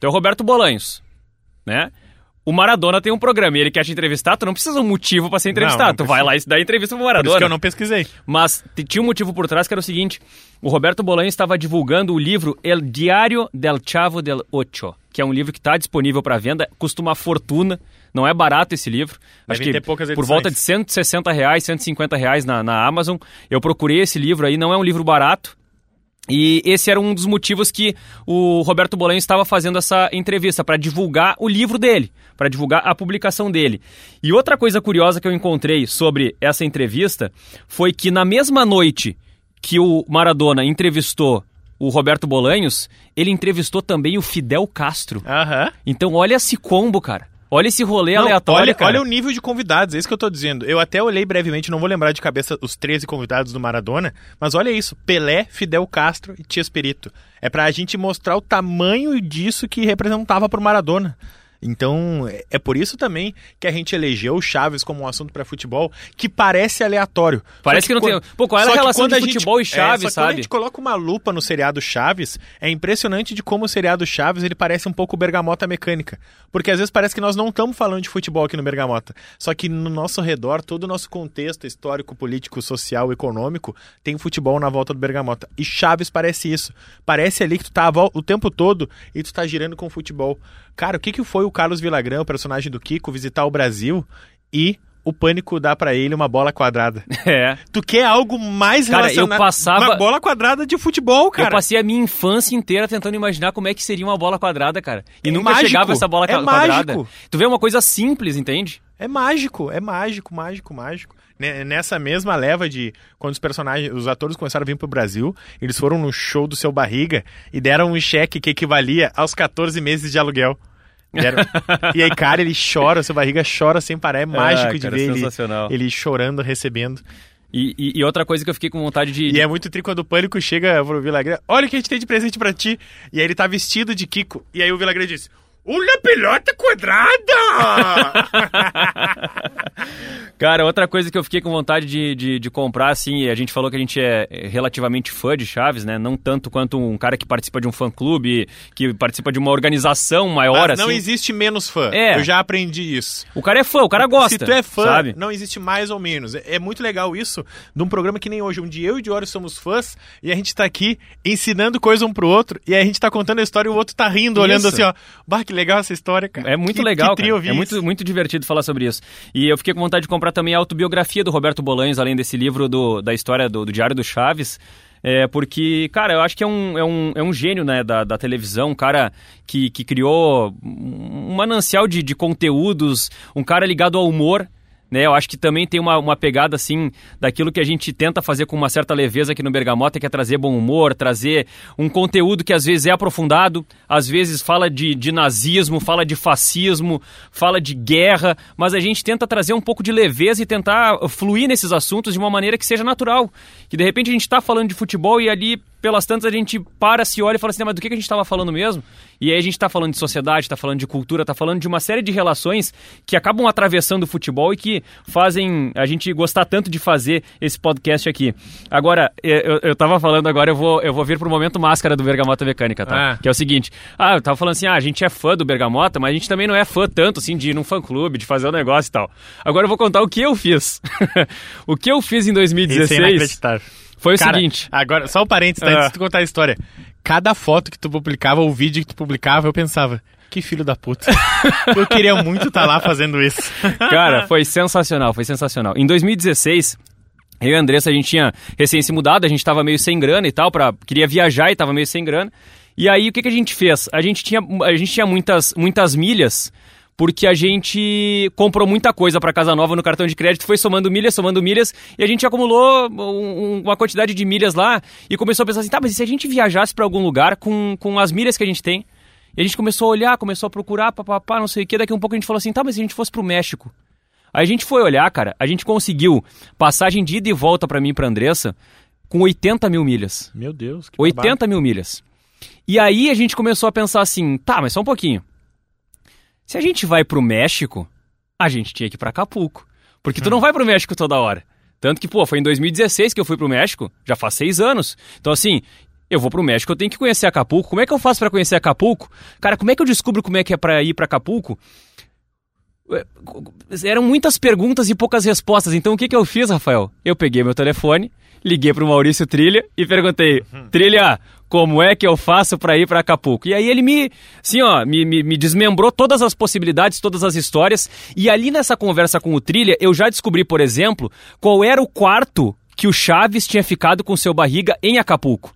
tu é o Roberto Bolanhos, né? O Maradona tem um programa e ele quer te entrevistar, tu não precisa de um motivo pra ser entrevistado. Não, não tu vai lá e dá entrevista pro Maradona. Por isso que eu não pesquisei. Mas tinha um motivo por trás que era o seguinte: o Roberto Bolanho estava divulgando o livro El Diário del Chavo del Ocho, que é um livro que está disponível para venda, custa uma fortuna, não é barato esse livro. Devem Acho que poucas por edições. volta de 160 reais, 150 reais na, na Amazon. Eu procurei esse livro aí, não é um livro barato. E esse era um dos motivos que o Roberto Bolanho estava fazendo essa entrevista, para divulgar o livro dele, para divulgar a publicação dele. E outra coisa curiosa que eu encontrei sobre essa entrevista foi que na mesma noite que o Maradona entrevistou o Roberto Bolanhos, ele entrevistou também o Fidel Castro. Aham. Então olha esse combo, cara. Olha esse rolê Não, aleatório, olha, cara. olha o nível de convidados, é isso que eu tô dizendo. Eu até olhei brevemente, não vou lembrar de cabeça os 13 convidados do Maradona, mas olha isso: Pelé, Fidel Castro e Tia Espirito. É pra gente mostrar o tamanho disso que representava pro Maradona. Então, é- é por isso também que a gente elegeu o Chaves como um assunto pra futebol que parece aleatório. Parece Só que não tem- quando- Pô, qual era a que relação de a gente- futebol e Chaves, é, que Quando sabe? a gente coloca uma lupa no seriado Chaves, é impressionante de como o seriado Chaves ele parece um pouco bergamota mecânica. Porque às vezes parece que nós não estamos falando de futebol aqui no Bergamota. Só que no nosso redor, todo o nosso contexto histórico, político, social, econômico, tem futebol na volta do Bergamota. E Chaves parece isso. Parece ali que tu tá o tempo todo e tu tá girando com o futebol. Cara, o que, que foi o Carlos Villagrán, o personagem do Kiko, visitar o Brasil e o pânico dá pra ele uma bola quadrada? É. Tu quer algo mais Cara, eu relacionado... passava- Uma bola quadrada de futebol, Eu cara. passei a minha infância inteira tentando imaginar como é que seria uma bola quadrada, cara. E É nunca mágico, chegava essa bola é quadrada. mágico. Tu vê uma coisa simples, entende? É mágico, é mágico, mágico, mágico. Ne- Nessa mesma leva de quando os personagens, os atores começaram a vir pro Brasil, eles foram no show do seu barriga e deram um cheque que equivalia aos 14 meses de aluguel. Deram- e aí, cara, ele chora, seu barriga chora sem parar. É mágico de cara, ver ele, sensacional. ele chorando, recebendo. E, e- e outra coisa que eu fiquei com vontade de. E é muito tri quando o pânico chega pro Villagrán. Olha o que a gente tem de presente pra ti. E aí ele tá vestido de Kiko. E aí o Villagrán diz: Uma pelota quadrada! Cara, outra coisa que eu fiquei com vontade de, de, de comprar, assim, e a gente falou que a gente é relativamente fã de Chaves, né? Não tanto quanto um cara que participa de um fã-clube, que participa de uma organização maior, Mas não assim. existe menos fã. É. Eu já aprendi isso. O cara é fã, o cara gosta. Se tu é fã, sabe? não existe mais ou menos. É, é muito legal isso de um programa que nem hoje, onde eu e o Diório somos fãs e a gente tá aqui ensinando coisa um pro outro e a gente tá contando a história e o outro tá rindo, olhando Isso. assim, ó. Bah, que legal essa história, cara. É muito Que- legal, que tri cara. ouvir É muito, muito divertido falar sobre isso. E eu fiquei com vontade de comprar também a autobiografia do Roberto Bolanhos, além desse livro do, da história do, do Diário do Chaves. É, porque, cara, eu acho que é um, é um, é um gênio né, da, da televisão, um cara que, que criou um manancial de, de conteúdos, um cara ligado ao humor. Né, eu acho que também tem uma, uma pegada assim daquilo que a gente tenta fazer com uma certa leveza aqui no Bergamota, que é trazer bom humor, trazer um conteúdo que às vezes é aprofundado, às vezes fala de, de nazismo, fala de fascismo, fala de guerra, mas a gente tenta trazer um pouco de leveza e tentar fluir nesses assuntos de uma maneira que seja natural. Que de repente a gente está falando de futebol e ali pelas tantas a gente para, se olha e fala assim, "Ah, mas do que a gente estava falando mesmo? E aí a gente está falando de sociedade, está falando de cultura, está falando de uma série de relações que acabam atravessando o futebol e que fazem a gente gostar tanto de fazer esse podcast aqui. Agora, eu, eu tava falando agora, eu vou, eu vou vir pro momento máscara do Bergamota Mecânica, tá? Ah. Que é o seguinte, ah, eu tava falando assim, ah, a gente é fã do Bergamota, mas a gente também não é fã tanto, assim, de ir num fã-clube, de fazer um negócio e tal. Agora eu vou contar o que eu fiz. o que eu fiz em Isso é 2016 inacreditável. Foi o Cara, seguinte... Agora, só um parênteses, tá? Ah. Antes de contar a história. Cada foto que tu publicava, ou vídeo que tu publicava, eu pensava, que filho da puta. eu queria muito estar lá fazendo isso. Cara, foi sensacional, foi sensacional. Em 2016, eu e a Andressa, a gente tinha recém se mudado, a gente tava meio sem grana e tal, pra, queria viajar e tava meio sem grana. E aí, o que, que a gente fez? A gente tinha, a gente tinha muitas, muitas milhas, porque a gente comprou muita coisa pra casa nova no cartão de crédito, foi somando milhas, somando milhas, e a gente acumulou um- um- uma quantidade de milhas lá e começou a pensar assim, tá, mas e se a gente viajasse pra algum lugar com, com as milhas que a gente tem? E a gente começou a olhar, começou a procurar, papapá, não sei o que, daqui a um pouco a gente falou assim, tá, mas se a gente fosse pro México? Aí a gente foi olhar, cara, a gente conseguiu passagem de ida e volta pra mim e pra Andressa com 80 mil milhas. Meu Deus, que 80 mil milhas. E aí a gente começou a pensar assim, tá, mas só um pouquinho. Se a gente vai pro México, a gente tinha que ir pra Acapulco. Porque tu não vai pro México toda hora. Tanto que, pô, foi em 2016 que eu fui pro México, já faz seis anos. Então, assim, eu vou pro México, eu tenho que conhecer Acapulco. Como é que eu faço pra conhecer Acapulco? Cara, como é que eu descubro como é que é pra ir pra Acapulco? É, Eram muitas perguntas e poucas respostas. Então, o que, que eu fiz, Rafael? Eu peguei meu telefone, liguei pro Maurício Trilha e perguntei: Trilha, como é que eu faço pra ir pra Acapulco? E aí ele me, assim, ó, me, me, me desmembrou todas as possibilidades, todas as histórias. E ali nessa conversa com o Trilha, eu já descobri, por exemplo, qual era o quarto que o Chaves tinha ficado com seu barriga em Acapulco,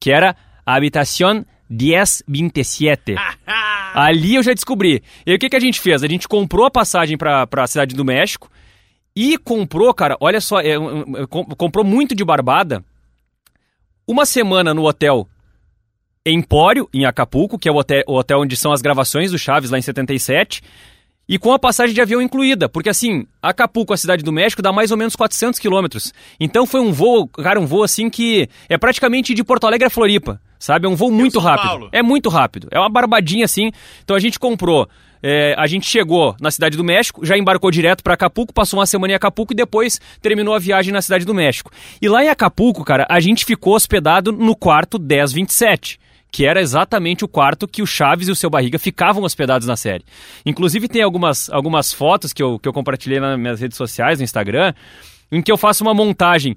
que era a habitação 1027. Ali eu já descobri. E aí o que, que a gente fez? A gente comprou a passagem pra, pra cidade do México e comprou, cara, olha só, é, com- comprou muito de barbada. Uma semana no hotel Empório, em Acapulco, que é o hotel, o hotel onde são as gravações do Chaves, lá em 77, e com a passagem de avião incluída, porque assim, Acapulco, a cidade do México, dá mais ou menos 400 quilômetros. Então foi um voo, cara, um voo assim que é praticamente de Porto Alegre a Floripa, sabe? É um voo muito rápido. Paulo. É muito rápido. É uma barbadinha assim. Então a gente comprou. É, a gente chegou na cidade do México, já embarcou direto para Acapulco, passou uma semana em Acapulco e depois terminou a viagem na cidade do México. E lá em Acapulco, cara, a gente ficou hospedado no quarto 1027 que era exatamente o quarto que o Chaves e o seu Barriga ficavam hospedados na série. Inclusive tem algumas, algumas fotos que eu, que eu compartilhei nas minhas redes sociais, no Instagram, em que eu faço uma montagem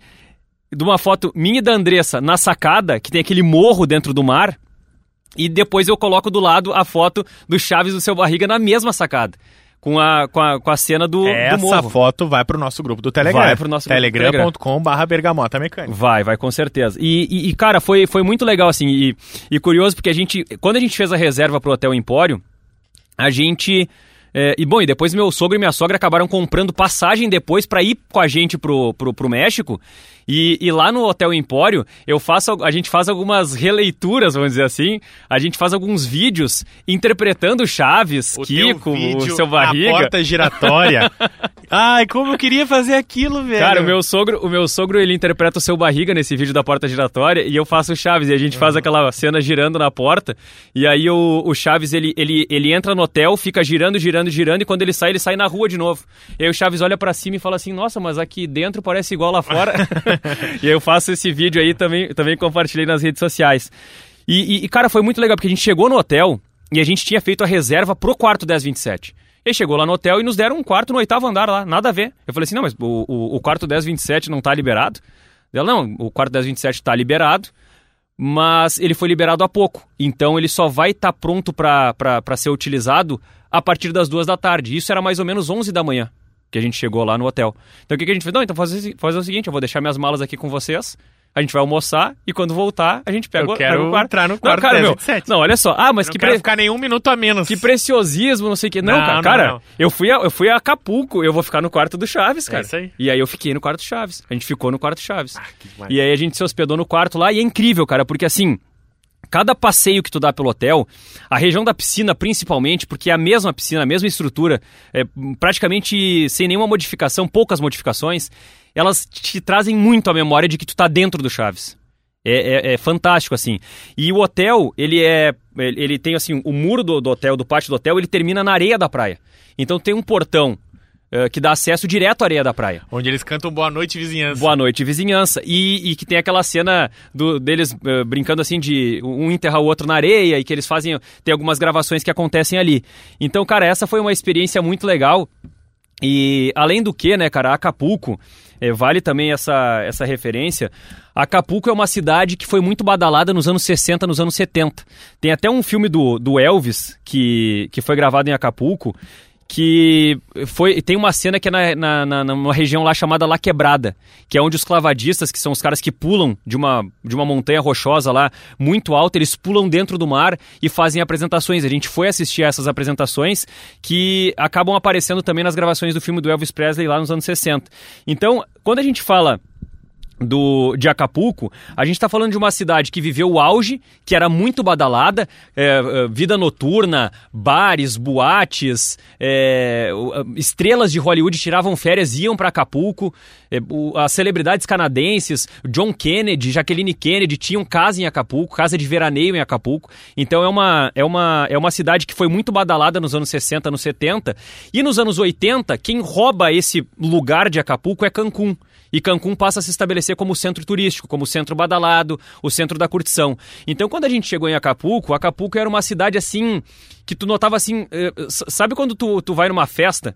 de uma foto minha e da Andressa na sacada, que tem aquele morro dentro do mar, e depois eu coloco do lado a foto do Chaves do seu Barriga na mesma sacada com a, com a, com a cena do, Essa do morro. foto vai pro nosso grupo do Telegram. Vai pro nosso Telegram.com barra bergamota mecânica. Vai, vai, com certeza. E, e, e, cara, foi, foi muito legal, assim, e, e curioso porque a gente, quando a gente fez a reserva pro Hotel Empório, a gente... É, e bom, e depois meu sogro e minha sogra acabaram comprando passagem depois para ir com a gente pro, pro, pro México. E, e, lá no Hotel Empório, eu faço, a gente faz algumas releituras, vamos dizer assim. A gente faz alguns vídeos interpretando Chaves, o Kiko, o seu barriga. A porta giratória. Ai, como eu queria fazer aquilo, velho. Cara, o meu sogro, o meu sogro, ele interpreta o seu barriga nesse vídeo da porta giratória e eu faço o Chaves. E a gente uhum. faz aquela cena girando na porta. E aí o, o Chaves, ele, ele, ele entra no hotel, fica girando, girando, girando. E quando ele sai, ele sai na rua de novo. E aí o Chaves olha para cima e fala assim: Nossa, mas aqui dentro parece igual lá fora. e eu faço esse vídeo aí também, também compartilhei nas redes sociais. E, e, cara, foi muito legal, porque a gente chegou no hotel e a gente tinha feito a reserva pro quarto 1027. E chegou lá no hotel e nos deram um quarto no oitavo andar lá, nada a ver. Eu falei assim, não, mas o, o, o quarto 1027 não tá liberado? Ela, não, o quarto 1027 tá liberado, mas ele foi liberado há pouco. Então ele só vai estar tá pronto para ser utilizado a partir das duas da tarde. Isso era mais ou menos 11 da manhã que a gente chegou lá no hotel. Então o que, que a gente fez? Não, então fazer, fazer o seguinte, eu vou deixar minhas malas aqui com vocês, a gente vai almoçar e quando voltar, a gente pega, eu quero o quarto. entrar no quarto não, cara, meu, não, olha só. Ah, mas eu que não pre... ficar nenhum minuto a menos. Que preciosismo, não sei o que. Não, não cara, cara não, eu fui a, eu fui a Acapulco, eu vou ficar no quarto do Chaves, é cara. É isso aí. E aí eu fiquei no quarto do Chaves. A gente ficou no quarto do Chaves. Ah, e aí a gente se hospedou no quarto lá e é incrível, cara, porque assim, Cada passeio que tu dá pelo hotel, a região da piscina principalmente, porque é a mesma piscina, a mesma estrutura, é, praticamente sem nenhuma modificação, poucas modificações, elas te trazem muito a memória de que tu tá dentro do Chaves. É, é, é, fantástico, assim. E o hotel, ele é. Ele tem assim, o muro do, do hotel, do pátio do hotel, ele termina na areia da praia. Então tem um portão que dá acesso direto à areia da praia. Onde eles cantam Boa Noite Vizinhança. Boa Noite Vizinhança. E, e que tem aquela cena do, deles uh, brincando assim de um enterrar o outro na areia e que eles fazem. Tem algumas gravações que acontecem ali. Então, cara, essa foi uma experiência muito legal. E além do que, né, cara, Acapulco, é, vale também essa, essa referência. Acapulco é uma cidade que foi muito badalada nos anos 60, nos anos 70. Tem até um filme do, do Elvis que, que foi gravado em Acapulco que foi tem uma cena que é na, na, numa região lá chamada La Quebrada, que é onde os clavadistas, que são os caras que pulam de uma, de uma montanha rochosa lá muito alta, eles pulam dentro do mar e fazem apresentações. A gente foi assistir essas apresentações que acabam aparecendo também nas gravações do filme do Elvis Presley lá nos anos 60. Então, quando a gente fala do, de Acapulco, a gente está falando de uma cidade que viveu o auge, que era muito badalada, é, é vida noturna, bares, boates, é, estrelas de Hollywood tiravam férias iam para Acapulco, é, o, as celebridades canadenses, John Kennedy, Jacqueline Kennedy tinham casa em Acapulco, casa de veraneio em Acapulco, então é uma, é uma, é uma cidade que foi muito badalada nos anos 60, anos 70, e nos anos 80, quem rouba esse lugar de Acapulco é Cancún e Cancún passa a se estabelecer como centro turístico, como centro badalado, o centro da curtição. Então, quando a gente chegou em Acapulco, Acapulco era uma cidade assim que tu notava assim, eh, sabe quando tu, tu vai numa festa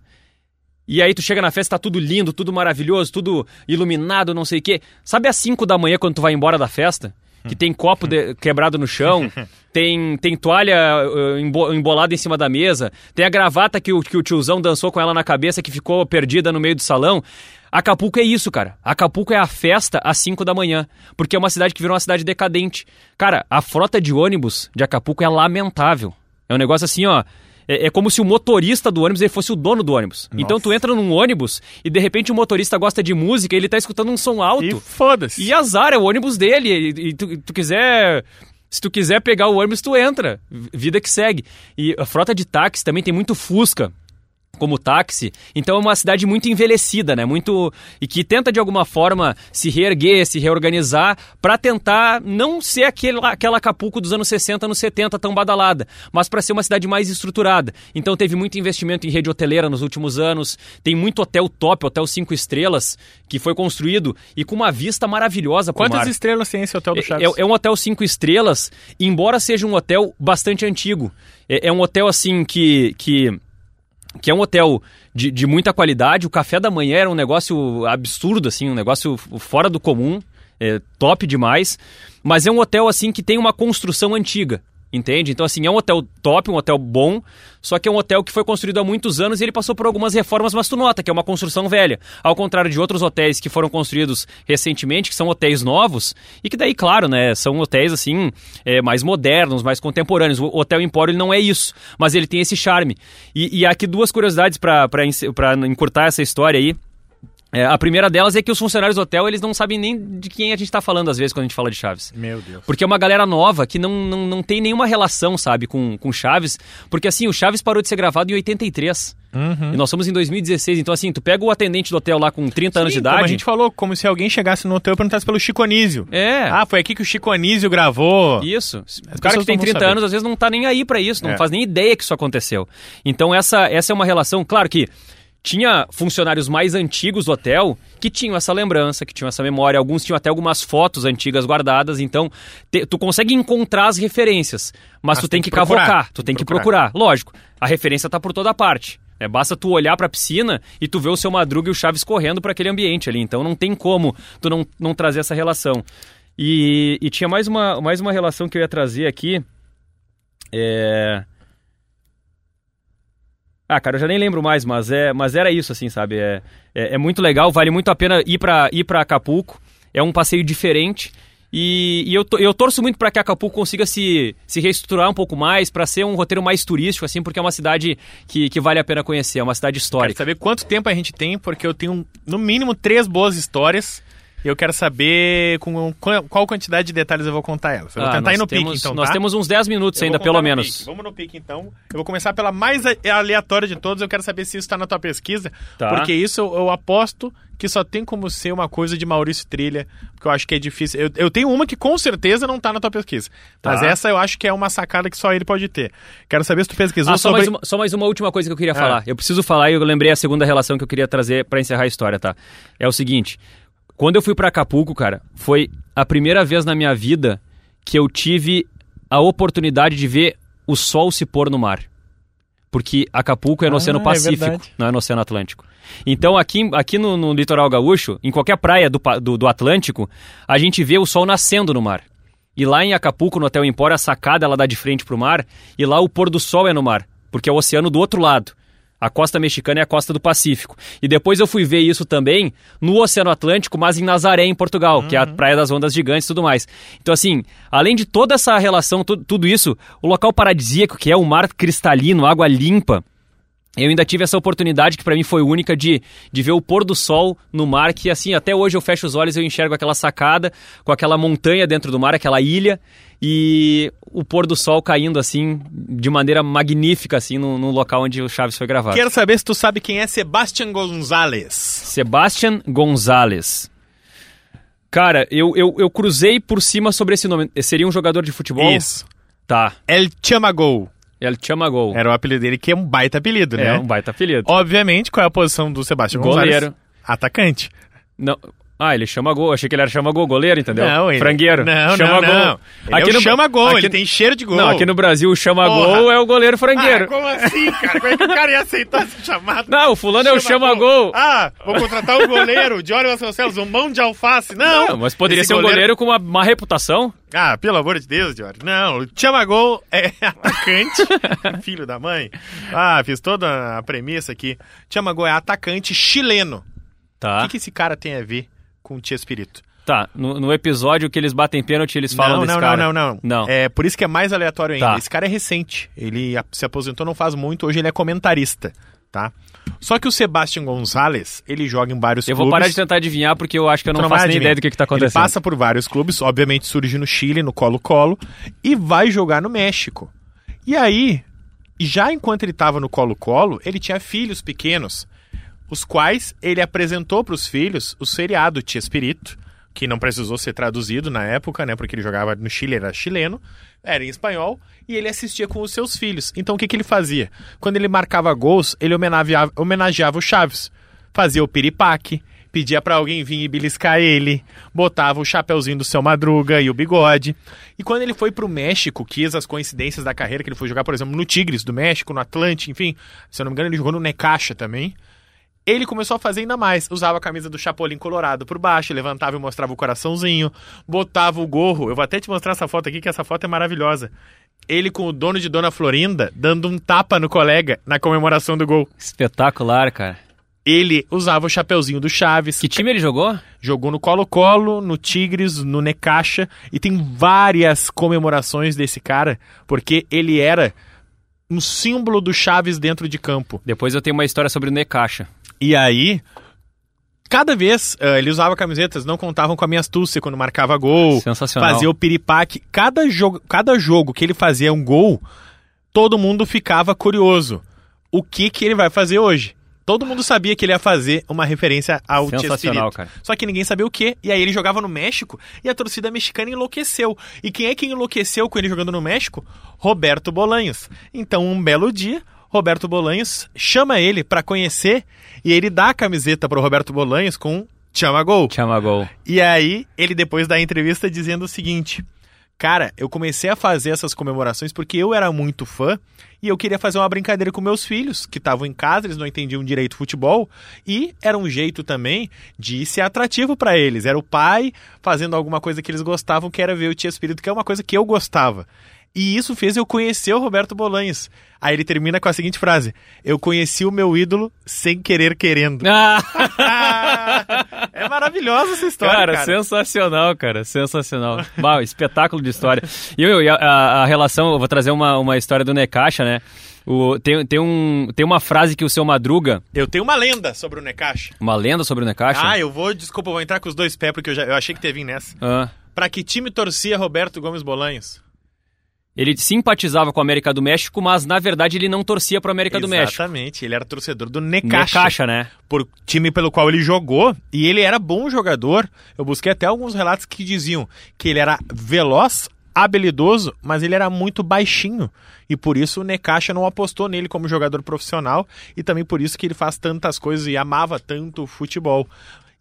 e aí tu chega na festa, tá tudo lindo, tudo maravilhoso, tudo iluminado, não sei o quê. Sabe às 5 da manhã quando tu vai embora da festa? Que tem copo de, quebrado no chão, tem, tem toalha uh, embolada em cima da mesa, tem a gravata que o, que o tiozão dançou com ela na cabeça que ficou perdida no meio do salão. Acapulco é isso, cara. Acapulco é a festa às 5 da manhã, porque é uma cidade que virou uma cidade decadente. Cara, a frota de ônibus de Acapulco é lamentável. É um negócio assim, ó. É, é, como se o motorista do ônibus ele fosse o dono do ônibus. Nossa. Então tu entra num ônibus e de repente o motorista gosta de música e ele tá escutando um som alto. E foda-se. E azar, é o ônibus dele. E, e tu, tu quiser Se tu quiser pegar o ônibus, tu entra. Vida que segue. E a frota de táxi também tem muito Fusca como táxi. Então é uma cidade muito envelhecida, né? Muito e que tenta de alguma forma se reerguer, se reorganizar para tentar não ser aquele, aquela Acapulco dos anos 60, anos 70 tão badalada, mas para ser uma cidade mais estruturada. Então teve muito investimento em rede hoteleira nos últimos anos. Tem muito hotel top, hotel cinco estrelas que foi construído e com uma vista maravilhosa Quantas mar. estrelas tem esse hotel do É- Chaves? É, é um hotel cinco estrelas, embora seja um hotel bastante antigo. É, é um hotel assim que que que é um hotel de, de muita qualidade. O café da manhã era um negócio absurdo, assim, um negócio fora do comum, é, top demais. Mas é um hotel assim que tem uma construção antiga. Entende? Então, assim, é um hotel top, um hotel bom, só que é um hotel que foi construído há muitos anos e ele passou por algumas reformas, mas tu nota que é uma construção velha. Ao contrário de outros hotéis que foram construídos recentemente, que são hotéis novos, e que daí, claro, né, são hotéis, assim, é, mais modernos, mais contemporâneos. O Hotel Empório não é isso, mas ele tem esse charme. E, e há aqui duas curiosidades para encurtar essa história aí. É, a primeira delas é que os funcionários do hotel, eles não sabem nem de quem a gente está falando, às vezes, quando a gente fala de Chaves. Meu Deus. Porque é uma galera nova que não, não, não tem nenhuma relação, sabe, com, com Chaves. Porque assim, o Chaves parou de ser gravado em 83. Uhum. E nós somos em 2016. Então, assim, tu pega o atendente do hotel lá com 30 anos de Sim, Como a idade. gente falou, como se alguém chegasse no hotel e perguntasse pelo Chico Anísio. É. Ah, foi aqui que o Chico Anísio gravou. Isso. O cara que tem não vão 30 saber. anos, às vezes, não tá nem aí pra isso, não É. faz nem ideia que isso aconteceu. Então, essa, essa é uma relação, claro que tinha funcionários mais antigos do hotel que tinham essa lembrança, que tinham essa memória. Alguns tinham até algumas fotos antigas guardadas. Então, te- tu consegue encontrar as referências, mas, Mas tu tem tem que que cavocar, tu tem que Procurar. procurar. Lógico, a referência tá por toda parte. É, basta tu olhar pra piscina e tu ver o seu Madruga e o Chaves correndo para aquele ambiente ali. Então não tem como tu não, não trazer essa relação. E, e tinha mais uma, mais uma relação que eu ia trazer aqui. É... Ah, cara, eu já nem lembro mais, mas, é, mas era isso, assim, sabe? É, é, é muito legal, vale muito a pena ir pra, ir pra Acapulco. É um passeio diferente. E, e eu, to- eu torço muito para que Acapulco consiga se, se reestruturar um pouco mais, para ser um roteiro mais turístico, assim, porque é uma cidade que, que vale a pena conhecer, é uma cidade Quero histórica. saber quanto tempo a gente tem, porque eu tenho no mínimo três boas histórias. E eu quero saber com qual, quantidade de detalhes eu vou contar elas. Eu vou Ah, tentar ir no temos, pique, então, Nós tá? temos uns 10 minutos Eu ainda, pelo menos. pique. Vamos no pique, então. Eu vou começar pela mais aleatória de todas. Eu quero saber se isso tá na tua pesquisa. Tá. Porque isso eu, eu aposto que só tem como ser uma coisa de Maurício Trilha. Porque eu acho que é difícil. Eu, eu tenho uma que com certeza não tá na tua pesquisa. Tá. Mas essa eu acho que é uma sacada que só ele pode ter. Quero saber se tu pesquisou Ah, só, sobre... mais uma, só mais uma última coisa que eu queria Ah. falar. Eu preciso falar e eu lembrei a segunda relação que eu queria trazer pra encerrar a história, tá? É o seguinte: quando eu fui pra Acapulco, cara, foi a primeira vez na minha vida que eu tive a oportunidade de ver o sol se pôr no mar. Porque Acapulco é no Ah, Oceano é Pacífico, verdade. não é no Oceano Atlântico. Então, aqui, aqui no, no litoral gaúcho, em qualquer praia do, do, do Atlântico, a gente vê o sol nascendo no mar. E lá em Acapulco, no Hotel Empório, a sacada ela dá de frente pro mar, e lá o pôr do sol é no mar, porque é o oceano do outro lado. A costa mexicana é a costa do Pacífico. E depois eu fui ver isso também no Oceano Atlântico, mas em Nazaré, em Portugal, que é a praia das ondas gigantes e tudo mais. Então, assim, além de toda essa relação, tu- tudo isso, o local paradisíaco, que é o mar cristalino, água limpa, eu ainda tive essa oportunidade que pra mim foi única de, de ver o pôr do sol no mar, que assim, até hoje eu fecho os olhos e eu enxergo aquela sacada, com aquela montanha dentro do mar, aquela ilha, e o pôr do sol caindo assim, de maneira magnífica, assim, no, no local onde o Chaves foi gravado. Quero saber se tu sabe quem é Sebastian Gonzalez. Sebastian Gonzalez. Cara, eu, eu, eu cruzei por cima sobre esse nome. Seria um jogador de futebol? Isso. Tá. El Chamagol. Ele chama gol. Era o apelido dele, que é um baita apelido, É, né? um baita apelido. Obviamente, qual é a posição do Sebastian Goleiro. Gonzalez? Atacante. Não. Ah, ele chama gol. Achei que ele era chama gol, goleiro, entendeu? Não, ele... Frangueiro. Não, chama não, gol. não. Ele é o chama gol, aqui ele no- tem cheiro de gol. Não, aqui no Brasil o chama Porra. gol é o goleiro Ah, frangueiro. como assim, cara? Como é que o cara ia aceitar essa chamada? Não, o fulano é o chama gol. Ah, vou contratar um goleiro, Diório Vasconcelos, um mão de alface. Não, Não, mas poderia esse ser um goleiro com uma má reputação. Ah, pelo amor de Deus, Diório. Não, o Chamagol é atacante. filho da mãe. Ah, fiz toda a premissa aqui. Chamagol é atacante chileno. O Tá. que, que esse cara tem a ver com o Tia Espírito? Tá, no, no episódio que eles batem pênalti, eles falam não, desse não, cara. não, não, não, Não. É por isso que é mais aleatório ainda. Tá. Esse cara é recente. Ele se aposentou não faz muito, hoje ele é comentarista. tá? Só que o Sebastian Gonzalez, ele joga em vários Eu clubes. vou parar de tentar adivinhar porque eu acho que eu não, vai faço nem ideia do que, que tá Ele acontecendo. passa por vários clubes, obviamente surge no Chile, no Colo-Colo, e vai jogar no México. E aí, já enquanto ele estava no Colo-Colo, ele tinha filhos pequenos, os quais ele apresentou para os filhos o seriado Tia Espírito, que não precisou ser traduzido na época, né? Porque ele jogava no Chile, era chileno, era em espanhol, e ele assistia com os seus filhos. Então o que, que ele fazia? Quando ele marcava gols, ele homenageava, homenageava o Chaves. Fazia o piripaque, pedia pra alguém vir e beliscar ele, botava o chapeuzinho do seu Madruga e o bigode. E quando ele foi pro México, quis as coincidências da carreira, que ele foi jogar, por exemplo, no Tigres do México, no Atlante, enfim, se eu não me engano, ele jogou no Necaxa também ele começou a fazer ainda mais. Usava a camisa do Chapolin Colorado por baixo, levantava e mostrava o coraçãozinho, botava o gorro. Eu vou até te mostrar essa foto aqui, que essa foto é maravilhosa. Ele com o dono de Dona Florinda dando um tapa no colega na comemoração do gol. Espetacular, cara. Ele usava o chapeuzinho do Chaves, Que time ele jogou? jogou no Colo-Colo, no Tigres, no Necaxa, e tem várias comemorações desse cara, porque ele era um símbolo do Chaves dentro de campo. Depois eu tenho uma história sobre o Necaxa. E aí, cada vez eh, ele usava camisetas, não contavam com a minha astúcia quando marcava gol, Sensacional. fazia o piripaque. Cada jogo, cada jogo que ele fazia um gol, todo mundo ficava curioso. O que que ele vai fazer hoje? Todo mundo sabia que ele ia fazer uma referência ao Sensacional, cara. Só que ninguém sabia o quê. E aí ele jogava no México e a torcida mexicana enlouqueceu. E quem é que enlouqueceu com ele jogando no México? Roberto Bolanhos. Então, um belo dia, Roberto Bolanhos chama ele pra conhecer e ele dá a camiseta pro Roberto Bolanhos com Chama Gol. Chama gol. E aí, ele depois da entrevista dizendo o seguinte: Cara, eu comecei a fazer essas comemorações porque eu era muito fã e eu queria fazer uma brincadeira com meus filhos, que estavam em casa, eles não entendiam direito futebol, e era um jeito também de ser atrativo para eles. Era o pai fazendo alguma coisa que eles gostavam, que era ver o Tia Espírito, que é uma coisa que eu gostava. E isso fez eu conhecer o Roberto Bolanhos. Aí ele termina com a seguinte frase: Eu conheci o meu ídolo sem querer querendo. é maravilhosa essa história, cara, cara. sensacional, cara, sensacional. Bah, espetáculo de história. E, eu, e a, a- a relação, eu vou trazer uma, uma história do Necaxa, né? O, tem, tem, um, tem uma frase que o seu Madruga, Eu tenho uma lenda sobre o Necaxa. uma lenda sobre o Necaxa. Ah, eu vou, desculpa, eu vou entrar com os dois pés porque eu, já, eu achei que teve nessa. Ah. Pra que time torcia Roberto Gomes Bolanhos? Ele simpatizava com a América do México, mas na verdade ele não torcia para a América do México. Exatamente, ele era torcedor do Necaxa, Necaxa, né? por time pelo qual ele jogou, e ele era bom jogador. Eu busquei até alguns relatos que diziam que ele era veloz, habilidoso, mas ele era muito baixinho. E por isso o Necaxa não apostou nele como jogador profissional, e também por isso que ele faz tantas coisas e amava tanto o futebol.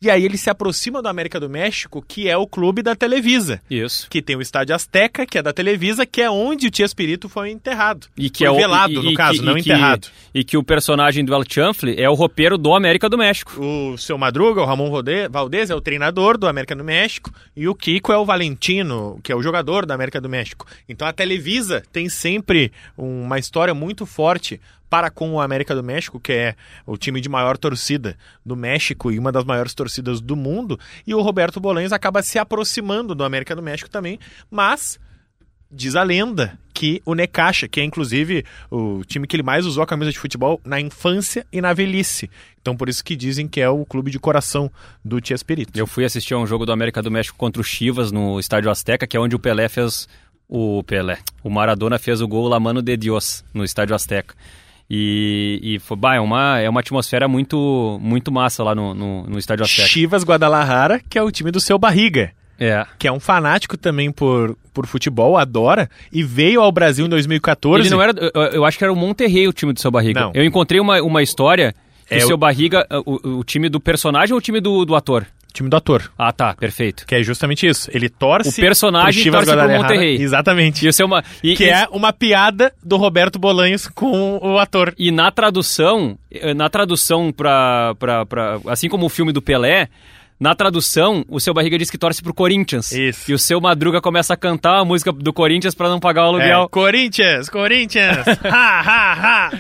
E aí ele se aproxima do América do México, que é o clube da Televisa. Isso. Que tem o Estádio Azteca, que é da Televisa, que é onde o Tia Espírito foi enterrado. E que Foi é o velado, e- no e caso, que- não e que- enterrado. e que o personagem do El Chanfle é o roupeiro do América do México. O seu Madruga, o Ramon Rode- Valdez, é o treinador do América do México. E o Kiko é o Valentino, que é o jogador da América do México. Então a Televisa tem sempre uma história muito forte para com o América do México, que é o time de maior torcida do México e uma das maiores torcidas do mundo. E o Roberto Bolanhos acaba se aproximando do América do México também, mas diz a lenda que o Necaxa, que é inclusive o time que ele mais usou a camisa de futebol na infância e na velhice. Então por isso que dizem que é o clube de coração do Tia Espírito. Eu fui assistir a um jogo do América do México contra o Chivas no Estádio Azteca, que é onde o Pelé fez o Pelé. O Maradona fez o gol La Mano de Dios no Estádio Azteca. E, e foi, bah, é uma, é uma atmosfera muito, muito massa lá no, no, no Estádio Azteca. Chivas Guadalajara, que é o time do seu Barriga. É. Que é um fanático também por, por futebol, adora, e veio ao Brasil em 2014. Ele não era. Eu, eu acho que era o Monterrey o time do seu Barriga. Não. Eu encontrei uma, uma história É o- seu Barriga. O, o time do personagem ou o time do, do ator? Time do ator. Ah, tá, perfeito. Que é justamente isso. Ele torce. O personagem pro torce pro. Monterrey. Exatamente. E o seu. ma- E, Que e- é uma piada do Roberto Bolanhos com o ator. E na tradução, eh, na tradução pra, pra. Assim como o filme do Pelé, na tradução, o seu barriga diz que torce pro Corinthians. Isso. E o seu Madruga começa a cantar a música do Corinthians pra não pagar o É, aluguel. Corinthians, Corinthians! ha, ha, ha!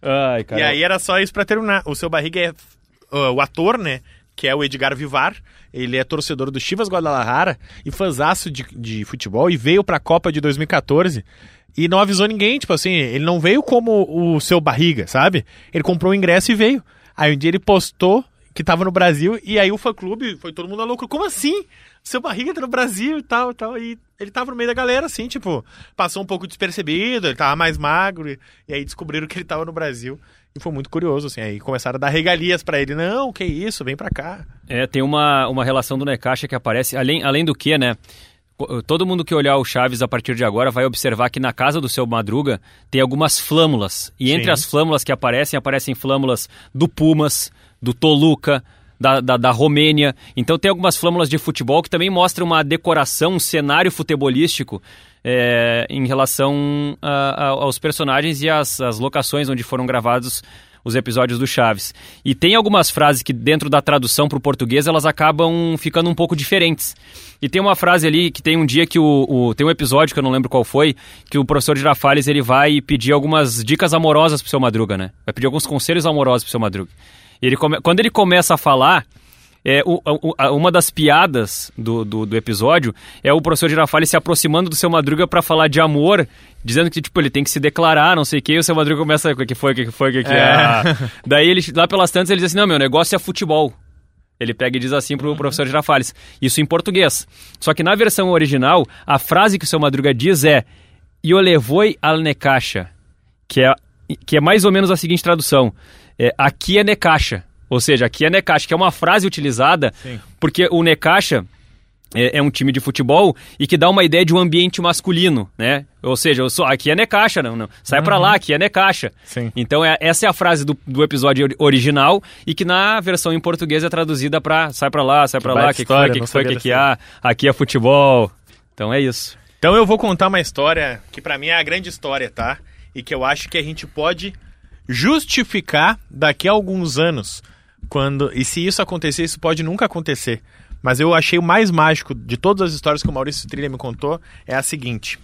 Ai, E aí era só isso pra terminar. O seu barriga é uh, o ator, né? Que é o Edgar Vivar. Ele é torcedor do Chivas Guadalajara e fãzaço de, de futebol e veio pra Copa de 2014. e não avisou ninguém, tipo assim, ele não veio como o seu barriga, sabe? Ele comprou o ingresso e veio. Aí um dia ele postou que tava no Brasil e aí o fã-clube foi todo mundo louco. Como assim? Seu barriga tá no Brasil e tal, tal. E ele tava no meio da galera, assim, tipo, passou um pouco despercebido, ele tava mais magro, e, e aí descobriram que ele tava no Brasil. E foi muito curioso, assim, aí começaram a dar regalias para ele. Não, que isso, vem pra cá. É, tem uma, uma relação do Necaxa que aparece, além, além do que, né? todo mundo que olhar o Chaves a partir de agora vai observar que na casa do seu Madruga tem algumas flâmulas. E entre Sim. as flâmulas que aparecem, aparecem flâmulas do Pumas, do Toluca, da, da, da, Romênia. Então tem algumas flâmulas de futebol que também mostram uma decoração, um cenário futebolístico é, em relação a, a, aos personagens e as locações onde foram gravados os episódios do Chaves. E tem algumas frases que dentro da tradução para o português elas acabam ficando um pouco diferentes. E tem uma frase ali que tem um dia que o, o, tem um episódio que eu não lembro qual foi, que o professor Girafales ele vai pedir algumas dicas amorosas pro seu Madruga, né? Vai pedir alguns conselhos amorosos pro seu Madruga. E ele come, quando ele começa a falar, é, o, o, uma das piadas do, do, do, episódio é o professor Girafales se aproximando do seu Madruga para falar de amor, dizendo que tipo, ele tem que se declarar, não sei o que, e o seu Madruga começa, o que foi, o que foi, o que, que é. é. Daí ele, lá pelas tantas ele diz assim, não, meu negócio é futebol. Ele pega e diz assim pro uhum. professor Girafales. Isso em português. Só que na versão original, a frase que o seu Madruga diz é Io levoi al Necaxa, que é, que é mais ou menos a seguinte tradução. É, aqui é Necaxa. Ou seja, aqui é Necaxa, que é uma frase utilizada Sim. porque o Necaxa é, é, um time de futebol e que dá uma ideia de um ambiente masculino, né? Ou seja, eu sou, aqui é Necaxa, não, não. sai uhum. para lá, aqui é Necaxa. Sim. Então é, essa é a frase do, do episódio original e que na versão em português é traduzida para sai para lá, sai para lá, que, história, que foi, que, que, que há, aqui é futebol. Então é isso. Então eu vou contar uma história que para mim é a grande história, tá? E que eu acho que a gente pode justificar daqui a alguns anos quando e se isso acontecer, isso pode nunca acontecer. Mas eu achei o mais mágico de todas as histórias que o Maurício Trilha me contou é a seguinte.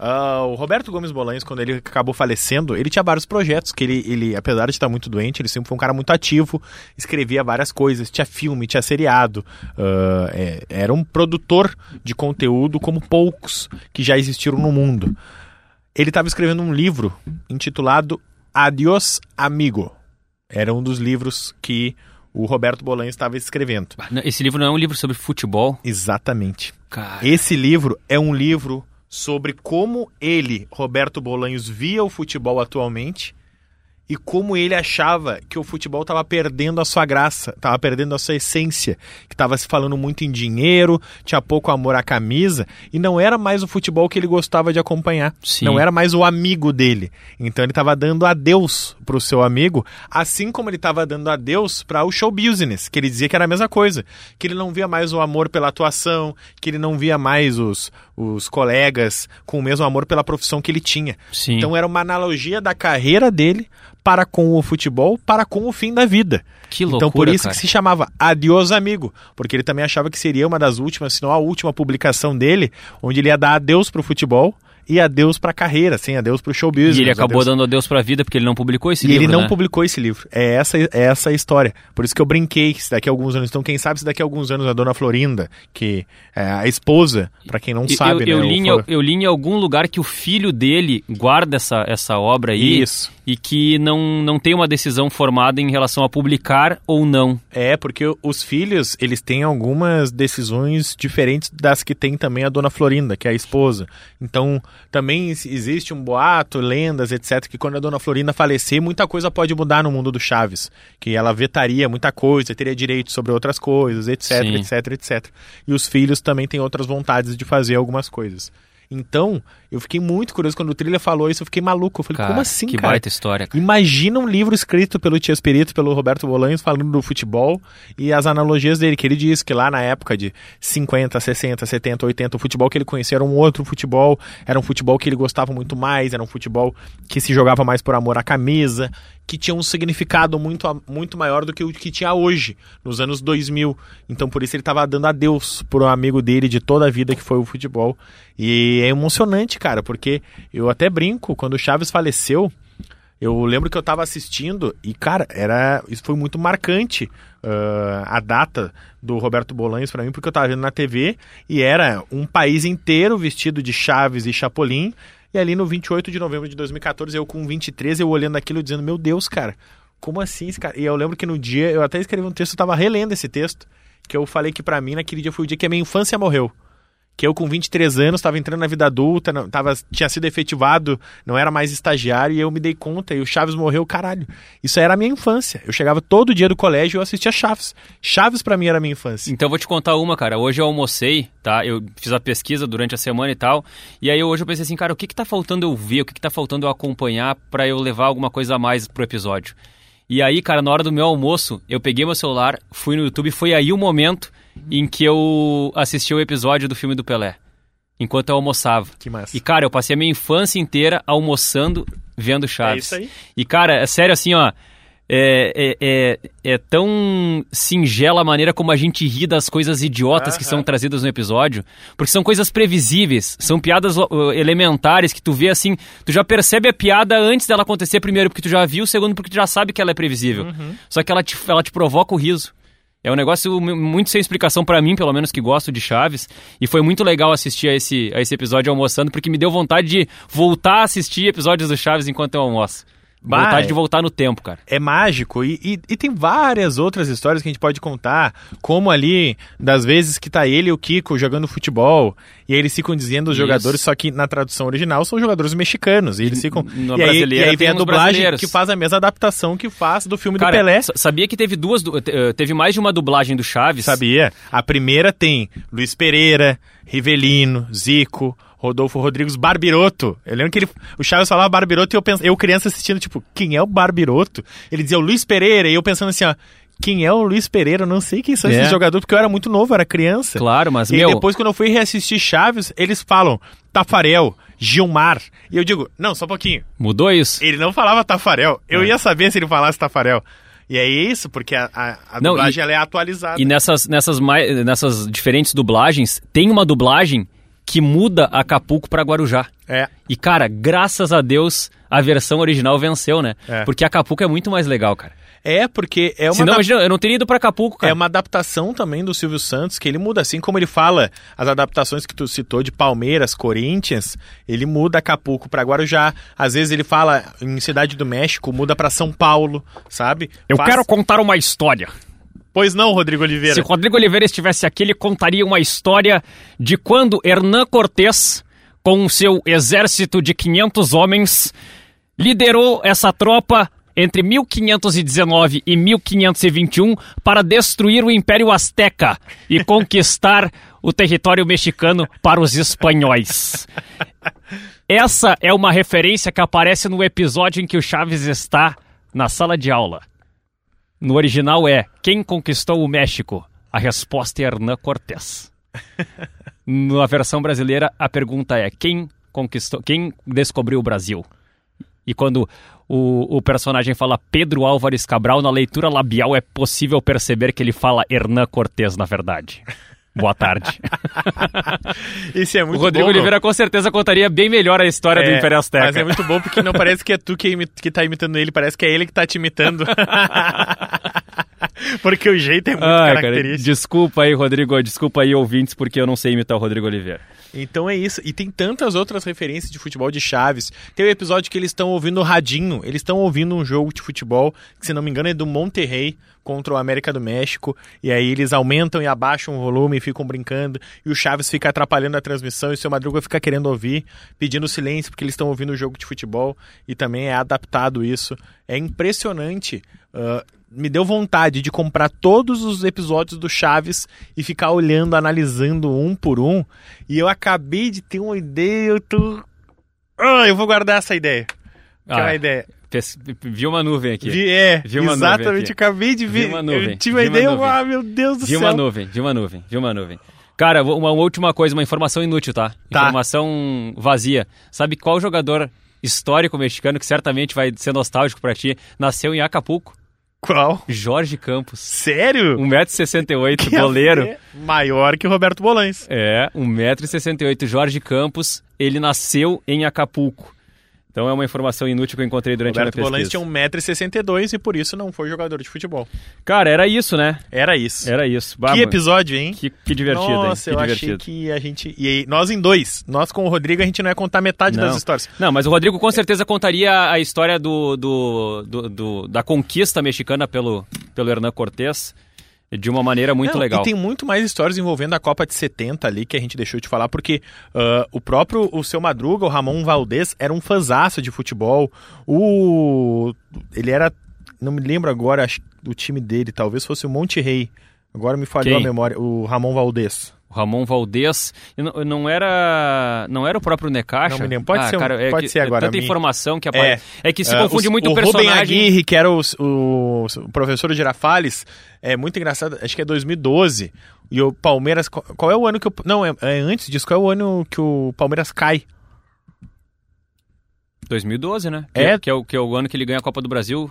Uh, o Roberto Gomes Bolanhos, quando ele acabou falecendo, ele tinha vários projetos, que ele, ele, apesar de estar muito doente, ele sempre foi um cara muito ativo, escrevia várias coisas, tinha filme, tinha seriado, uh, é, era um produtor de conteúdo como poucos que já existiram no mundo. Ele estava escrevendo um livro intitulado Adiós Amigo. Era um dos livros que o Roberto Bolanho estava escrevendo. Esse livro não é um livro sobre futebol? Exatamente. Cara. Esse livro é um livro sobre como ele, Roberto Bolanhos, via o futebol atualmente e como ele achava que o futebol estava perdendo a sua graça, estava perdendo a sua essência, que estava se falando muito em dinheiro, tinha pouco amor à camisa, e não era mais o futebol que ele gostava de acompanhar. Sim. Não era mais o amigo dele. Então ele estava dando adeus para o seu amigo, assim como ele estava dando adeus para o show business, que ele dizia que era a mesma coisa, que ele não via mais o amor pela atuação, que ele não via mais os, os colegas com o mesmo amor pela profissão que ele tinha. Sim. Então era uma analogia da carreira dele para com o futebol, para com o fim da vida. Que loucura, Então por isso cara. que se chamava Adiós Amigo, porque ele também achava que seria uma das últimas, se não a última publicação dele, onde ele ia dar adeus para o futebol e adeus para a carreira, assim, adeus para o show business. E ele acabou adeus... dando adeus para a vida porque ele não publicou esse e livro. E ele não né? publicou esse livro. É essa, é essa a história. Por isso que eu brinquei que se daqui a alguns anos. Então, quem sabe se daqui a alguns anos a dona Florinda, que é a esposa, para quem não sabe, eu, né? Eu li, eu, eu li em algum lugar que o filho dele guarda essa, essa obra aí. Isso e que não, não tem uma decisão formada em relação a publicar ou não. É, porque os filhos, eles têm algumas decisões diferentes das que tem também a dona Florinda, que é a esposa. Então, também existe um boato, lendas, etc, que quando a dona Florinda falecer, muita coisa pode mudar no mundo do Chaves, que ela vetaria muita coisa, teria direito sobre outras coisas, etc, Sim. etc, etc. E os filhos também têm outras vontades de fazer algumas coisas. Então, eu fiquei muito curioso quando o Trilha falou isso, eu fiquei maluco. Eu falei, cara, como assim, que cara? baita história. Cara. Imagina um livro escrito pelo Tia Espírito, pelo Roberto Bolanhos, falando do futebol e as analogias dele, que ele diz que lá na época de 50, 60, 70, 80, o futebol que ele conhecia era um outro futebol, era um futebol que ele gostava muito mais, era um futebol que se jogava mais por amor à camisa, que tinha um significado muito, muito maior do que o que tinha hoje, nos anos 2000. Então por isso ele estava dando adeus para um amigo dele de toda a vida que foi o futebol. E é emocionante, cara, porque eu até brinco, quando o Chaves faleceu, eu lembro que eu estava assistindo e, cara, era isso foi muito marcante uh, a data do Roberto Bolanhos para mim, porque eu estava vendo na TV e era um país inteiro vestido de Chaves e Chapolin E ali no 28 de novembro de 2014, eu com 23, eu olhando aquilo dizendo, meu Deus, cara, como assim esse cara? E eu lembro que no dia, eu até escrevi um texto, eu tava relendo esse texto, que eu falei que para mim naquele dia foi o dia que a minha infância morreu que eu com 23 anos estava entrando na vida adulta, não, tava, tinha sido efetivado, não era mais estagiário, e eu me dei conta, e o Chaves morreu, caralho. Isso era a minha infância. Eu chegava todo dia do colégio e eu assistia Chaves. Chaves para mim era a minha infância. Então vou te contar uma, cara. Hoje eu almocei, tá? Eu fiz a pesquisa durante a semana e tal, e aí hoje eu pensei assim, cara, o que que tá faltando eu ver, o que que tá faltando eu acompanhar para eu levar alguma coisa a mais pro episódio? E aí, cara, na hora do meu almoço, eu peguei meu celular, fui no YouTube, foi aí o momento em que eu assisti o episódio do filme do Pelé. Enquanto eu almoçava. Que massa. E, cara, eu passei a minha infância inteira almoçando, vendo Chaves. É isso aí. E, cara, é sério assim, ó. É, é, é, é, tão singela a maneira como a gente ri das coisas idiotas que são trazidas no episódio, porque são coisas previsíveis, são piadas elementares que tu vê assim, tu já percebe a piada antes dela acontecer, primeiro porque tu já viu, segundo porque tu já sabe que ela é previsível. Uhum. Só que ela te, ela te provoca o riso. É um negócio muito sem explicação para mim, pelo menos que gosto de Chaves. E foi muito legal assistir a esse, a esse episódio almoçando, porque me deu vontade de voltar a assistir episódios do Chaves enquanto eu almoço. Bah, vontade de voltar no tempo, cara. É mágico e, e, e tem várias outras histórias que a gente pode contar, como ali das vezes que tá ele e o Kiko jogando futebol e aí eles ficam dizendo os Isso. jogadores, só que na tradução original são jogadores mexicanos e eles ficam No e aí, e aí vem a dublagem que faz a mesma adaptação que faz do filme Cara, do Pelé. sa- sabia que teve duas, eh, teve mais de uma dublagem do Chaves? Sabia? A primeira tem Luiz Pereira, Rivelino, Zico, Rodolfo Rodrigues, Barbiroto. Eu lembro que ele, o Chaves falava Barbiroto e eu, eu criança assistindo, tipo, quem é o Barbiroto? Ele dizia o Luiz Pereira e eu pensando assim, ó, quem é o Luiz Pereira? Eu não sei quem são É. esses jogadores, porque eu era muito novo, era criança. Claro, mas, E meu... depois, quando eu fui reassistir Chaves, eles falam Tafarel, Gilmar. E eu digo, não, só um pouquinho. Mudou isso? Ele não falava Tafarel. Eu É. ia saber se ele falasse Tafarel. E é isso, porque a, a, a Não, dublagem e- ela é atualizada. E nessas, nessas, nessas diferentes dublagens, tem uma dublagem que muda Acapulco pra Guarujá. É. E, cara, graças a Deus, a versão original venceu, né? É. Porque Acapulco é muito mais legal, cara. É, porque é uma, Senão, adap- imagina, eu não teria ido pra Acapulco, cara. é uma adaptação também do Silvio Santos, que ele muda, assim como ele fala as adaptações que tu citou de Palmeiras, Corinthians, ele muda Acapulco pra Guarujá. Às vezes ele fala em Cidade do México, muda pra São Paulo, sabe? Eu Faz- quero contar uma história. Pois não, Rodrigo Oliveira. Se Rodrigo Oliveira estivesse aqui, ele contaria uma história de quando Hernán Cortés, com seu exército de 500 homens, liderou essa tropa entre 1519 e 1521 para destruir o Império Azteca e conquistar o território mexicano para os espanhóis. Essa é uma referência que aparece no episódio em que o Chaves está na sala de aula. No original é Quem conquistou o México? A resposta é Hernán Cortés. Na versão brasileira, a pergunta é Quem conquistou, quem descobriu o Brasil? E quando o, o personagem fala Pedro Álvares Cabral, na leitura labial é possível perceber que ele fala Hernán Cortés, na verdade. Boa tarde. Isso é o muito Rodrigo bom. Oliveira com certeza contaria bem melhor a história do É, Império Azteca. Mas é muito bom porque não parece que é tu que, imi- que tá imitando ele, parece que é ele que tá te imitando. porque o jeito é muito cara, característico. desculpa aí, Rodrigo. Desculpa aí, ouvintes, porque eu não sei imitar o Rodrigo Oliveira. Então é isso. E tem tantas outras referências de futebol de Chaves. Tem o episódio que eles estão ouvindo o radinho. Eles estão ouvindo um jogo de futebol, que se não me engano é do Monterrey contra o América do México. E aí eles aumentam e abaixam o volume e ficam brincando. E o Chaves fica atrapalhando a transmissão. E o seu Madruga fica querendo ouvir, pedindo silêncio, porque eles estão ouvindo o jogo de futebol. E também é adaptado isso. É impressionante. Ah, me deu vontade de comprar todos os episódios do Chaves e ficar olhando, analisando um por um. E eu acabei de ter uma ideia, eu tô. Ah, eu vou guardar essa ideia. Que é Ah, uma ideia. Pes- Vi uma nuvem aqui. Vi, é, Vi uma nuvem exatamente, acabei de ver. Vi uma nuvem, Eu tive uma vi uma ideia, nuvem. ah, meu Deus do Vi céu. uma nuvem, vi uma nuvem, vi uma nuvem. Cara, uma última coisa, uma informação inútil, tá? Tá. Informação vazia. Sabe qual jogador histórico mexicano que certamente vai ser nostálgico pra ti nasceu em Acapulco? Qual? Jorge Campos. Sério? 1,68m, Que goleiro. é Maior que o Roberto Bolães. É, 1,68m, Jorge Campos. Ele nasceu em Acapulco. Então é uma informação inútil que eu encontrei durante Roberto a minha Bolanes pesquisa. tinha 1,62m e por isso não foi jogador de futebol. Cara, era isso, né? Era isso. Era isso. Bah, que episódio, hein? que, que divertido, Nossa, hein? Que eu divertido. achei que a gente. E aí, nós em dois. Nós com o Rodrigo, a gente não ia contar metade Não. das histórias. Não, mas o Rodrigo com certeza contaria a história do, do, do- do- da conquista mexicana pelo, pelo Hernan Cortés de uma maneira muito Não, legal. E tem muito mais histórias envolvendo a Copa de 70 ali que a gente deixou de falar, porque ah, o próprio o seu Madruga, o Ramon Valdez, era um fanzaço de futebol. O. Ele era. Não me lembro agora acho, do time dele, talvez fosse o Monte Rei. Agora me falhou Quem? a memória. O Ramon Valdez. O Ramon Valdez, não, não era não era o próprio Necaxa? Não. Pode Ah, ser um- cara, é pode que ser agora, Tanta me- informação que aparece. É, que se Ah, confunde o- muito o o Rubem. Aguirre, que era o, o, o professor Girafales, é muito engraçado, acho que é 2012. E o Palmeiras. Qual, qual é o ano que o. Não, é, é antes disso, qual é o ano que o Palmeiras cai? 2012, né? É. Que, que é o, que é o ano que ele ganha a Copa do Brasil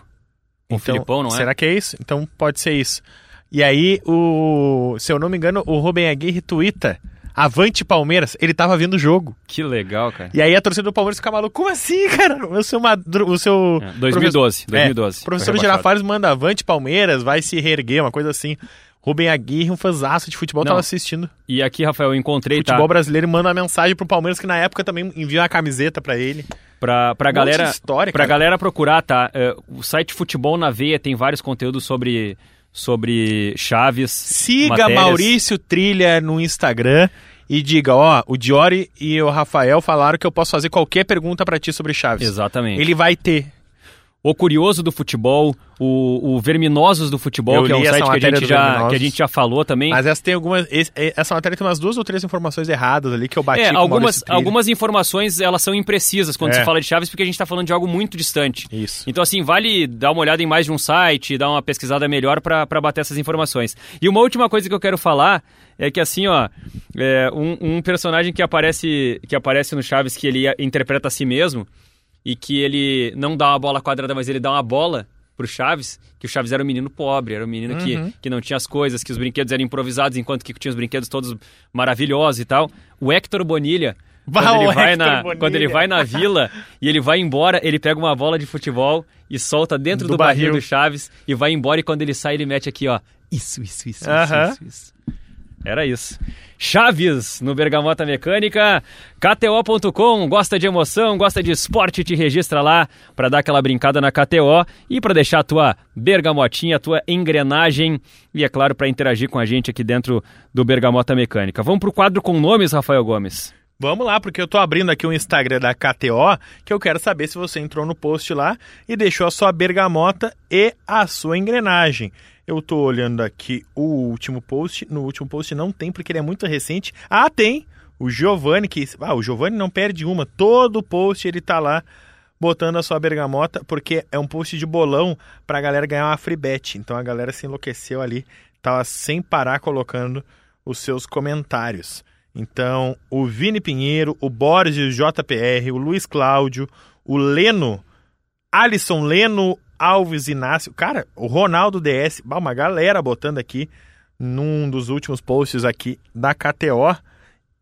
com o Filipão, não é? Será que é isso? Então pode ser isso. E aí, o, se eu não me engano, o Rubem Aguirre twitta Avante Palmeiras, ele tava vendo o jogo. Que legal, cara. E aí a torcida do Palmeiras fica maluco. Como assim, cara? O seu, madru, o seu É, 2012, 2012. É, o professor. Girafales manda Avante Palmeiras, vai se reerguer, uma coisa assim. Rubem Aguirre, um fãzaço de futebol, Não. tava assistindo. E aqui, Rafael, eu encontrei, Futebol tá? brasileiro manda uma mensagem pro Palmeiras, que na época também envia uma camiseta pra ele. Pra, pra Um galera. história, pra cara. galera procurar, tá? É, o site Futebol na Veia tem vários conteúdos sobre, sobre Chaves. Siga matérias. Maurício Trilha no Instagram e diga, ó, o Diori e o Rafael falaram que eu posso fazer qualquer pergunta pra ti sobre Chaves. Exatamente. Ele vai ter. O Curioso do Futebol, o, o Verminosos do Futebol, Eu que é um site que a, gente já, que a gente já falou também. Mas essa tem algumas. esse- essa matéria tem umas duas ou três informações erradas ali que eu bati É, algumas, algumas informações elas são imprecisas quando É. se fala de Chaves, porque a gente está falando de algo muito distante. Isso. Então, assim, vale dar uma olhada em mais de um site, dar uma pesquisada melhor para bater essas informações. E uma última coisa que eu quero falar é que, assim, ó, é, um, um personagem que aparece, que aparece no Chaves, que ele interpreta a si mesmo, e que ele não dá uma bola quadrada, mas ele dá uma bola pro Chaves, que o Chaves era um menino pobre, era um menino Uhum. que, que não tinha as coisas, que os brinquedos eram improvisados, enquanto que tinha os brinquedos todos maravilhosos e tal. O Héctor Bonilha, Bah, quando, ele vai Héctor na, Bonilha. quando ele vai na vila e ele vai embora, ele pega uma bola de futebol e solta dentro do, Do barril. barril. do Chaves e vai embora e quando ele sai ele mete aqui, ó, isso, isso, isso, isso, Aham. isso, isso. Era isso. Chaves no Bergamota Mecânica, KTO.com, gosta de emoção, gosta de esporte, te registra lá para dar aquela brincada na KTO e para deixar a tua bergamotinha, a tua engrenagem e, é claro, para interagir com a gente aqui dentro do Bergamota Mecânica. Vamos pro quadro com nomes, Rafael Gomes. Vamos lá, porque eu tô abrindo aqui o Instagram da KTO, que eu quero saber se você entrou no post lá e deixou a sua bergamota e a sua engrenagem. Eu tô olhando aqui o último post. No último post não tem, porque ele é muito recente. Ah, tem! O Giovanni, que. Ah, o Giovanni não perde uma. Todo post ele tá lá botando a sua bergamota, porque é um post de bolão pra galera ganhar uma free bet. Então a galera se enlouqueceu ali, tava sem parar colocando os seus comentários. Então, o Vini Pinheiro, o Borges JPR, o Luiz Cláudio, o Leno, Alisson Leno Alves Inácio, cara, o Ronaldo DS, uma galera botando aqui num dos últimos posts aqui da KTO.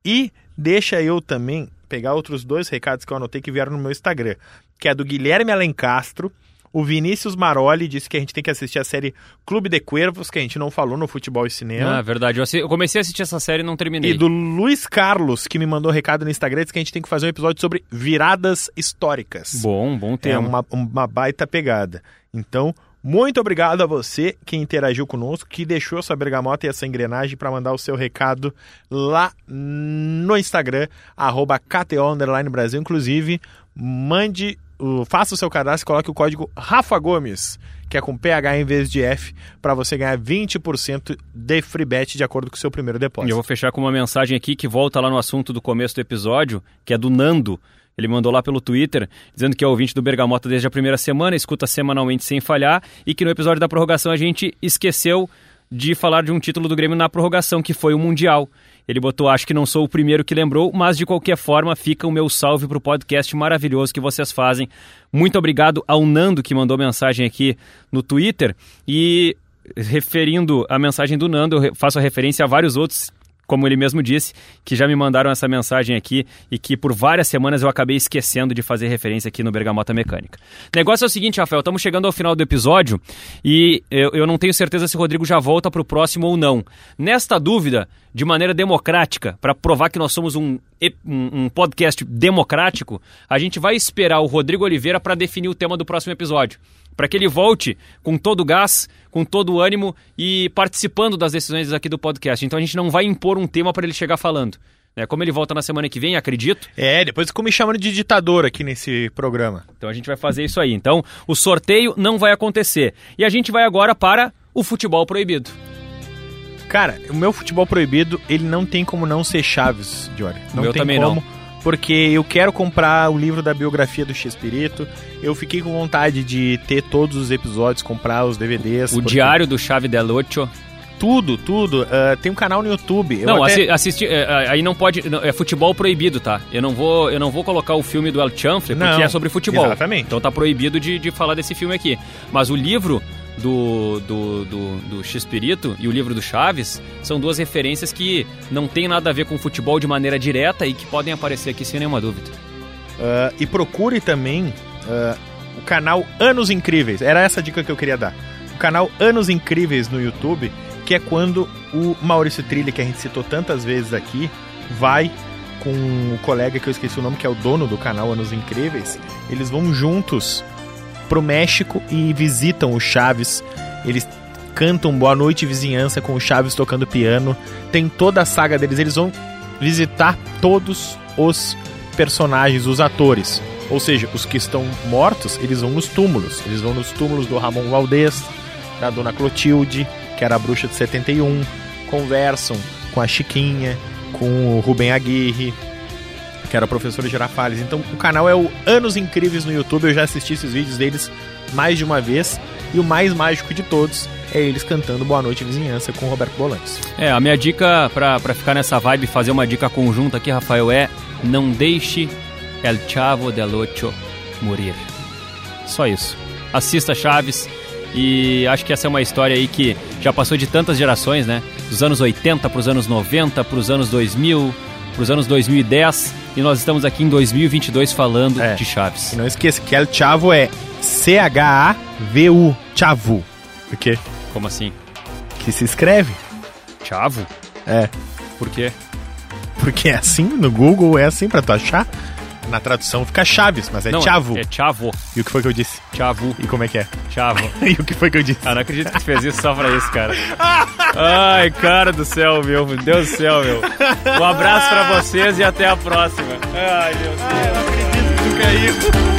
E deixa eu também pegar outros dois recados que eu anotei que vieram no meu Instagram, que é do Guilherme Alencastro. O Vinícius Maroli disse que a gente tem que assistir a série Clube de Cuervos, que a gente não falou no Futebol e Cinema. Ah, verdade. Eu, assi- eu comecei a assistir essa série e não terminei. E do Luiz Carlos, que me mandou recado no Instagram, disse que a gente tem que fazer um episódio sobre viradas históricas. Bom, bom É tema. uma, uma baita pegada. Então, muito obrigado a você que interagiu conosco, que deixou sua bergamota e essa engrenagem para mandar o seu recado lá no Instagram, arroba KTO Brasil. Inclusive, mande, o- faça o seu cadastro e coloque o código Rafa Gomes, que é com PH em vez de F, para você ganhar 20% de free bet de acordo com o seu primeiro E depósito. eu vou fechar com uma mensagem aqui que volta lá no assunto do começo do episódio, que é do Nando. Ele mandou lá pelo Twitter, dizendo que é ouvinte do Bergamota desde a primeira semana, escuta semanalmente sem falhar, e que no episódio da prorrogação a gente esqueceu de falar de um título do Grêmio na prorrogação, que foi o Mundial. Ele botou, acho que não sou o primeiro que lembrou, mas de qualquer forma fica o meu salve pro podcast maravilhoso que vocês fazem. Muito obrigado ao Nando que mandou mensagem aqui no Twitter e referindo a mensagem do Nando, eu faço a referência a vários outros como ele mesmo disse, que já me mandaram essa mensagem aqui e que por várias semanas eu acabei esquecendo de fazer referência aqui no Bergamota Mecânica. O negócio é o seguinte, Rafael, estamos chegando ao final do episódio e eu, eu não tenho certeza se o Rodrigo já volta para o próximo ou não. Nesta dúvida, de maneira democrática, para provar que nós somos um, um, um podcast democrático, a gente vai esperar o Rodrigo Oliveira para definir o tema do próximo episódio para que ele volte com todo o gás, com todo o ânimo e participando das decisões aqui do podcast. Então a gente não vai impor um tema para ele chegar falando. Né? Como ele volta na semana que vem, acredito. É, depois ficou me chamando de ditador aqui nesse programa. Então a gente vai fazer isso aí. Então o sorteio não vai acontecer. E a gente vai agora para o futebol proibido. Cara, o meu futebol proibido, ele não tem como não ser Chaves, Jory. Não o meu tem também como. não porque eu quero comprar o livro da biografia do Chespirito. Eu fiquei com vontade de ter todos os episódios, comprar os DVDs. O porque... Diário do Chave del Ocho. Tudo, tudo. Uh, tem um canal no YouTube. Eu não, até... assistir. É, aí não pode. É futebol proibido, tá? Eu não vou, eu não vou colocar o filme do El Chanfle porque não, é sobre futebol. Exatamente. Então tá proibido de, de falar desse filme aqui. Mas o livro do, do, do, do X-Pirito e o livro do Chaves são duas referências que não tem nada a ver com futebol de maneira direta e que podem aparecer aqui sem nenhuma dúvida. Uh, e procure também uh, o canal Anos Incríveis. Era essa dica que eu queria dar. O canal Anos Incríveis no YouTube, que é quando o Maurício Trilha, que a gente citou tantas vezes aqui, vai com o colega que eu esqueci o nome, que é o dono do canal Anos Incríveis. Eles vão juntos pro México e visitam o Chaves. Eles cantam Boa Noite Vizinhança com o Chaves tocando piano. Tem toda a saga deles. Eles vão visitar todos os personagens, os atores. Ou seja, os que estão mortos, eles vão nos túmulos. Eles vão nos túmulos do Ramon Valdez, da Dona Clotilde, que era a bruxa de 71. Conversam com a Chiquinha, com o Rubem Aguirre, que era o professor Girafales. Então o canal é o Anos Incríveis no YouTube, eu já assisti esses vídeos deles mais de uma vez. E o mais mágico de todos é eles cantando Boa Noite Vizinhança com Roberto Bolantes. É, a minha dica pra ficar nessa vibe, fazer uma dica conjunta aqui, Rafael, é não deixe El Chavo del Ocho morir. Só isso. Assista Chaves e acho que essa é uma história aí que já passou de tantas gerações, né? Dos anos 80 para os anos 90, para os anos 2000, para os anos 2010 e nós estamos aqui em 2022 falando é. de Chaves. E não esqueça que El Chavo é C-H-A-V-U, Chavo. Por quê? Como assim? Que se escreve. Chavo? É. Por quê? Porque é assim, no Google é assim pra tu achar. Na tradução fica Chaves, mas é não, Chavo. É Chavo. E o que foi que eu disse? Chavo. E como é que é? Chavo. e o que foi que eu disse? Ah, não acredito que tu fez isso só pra isso, cara. Ai, cara do céu, meu. Meu Deus do céu, meu. Um abraço pra vocês e até a próxima. Ai, meu Deus. Ah, não acredito que tu caiu.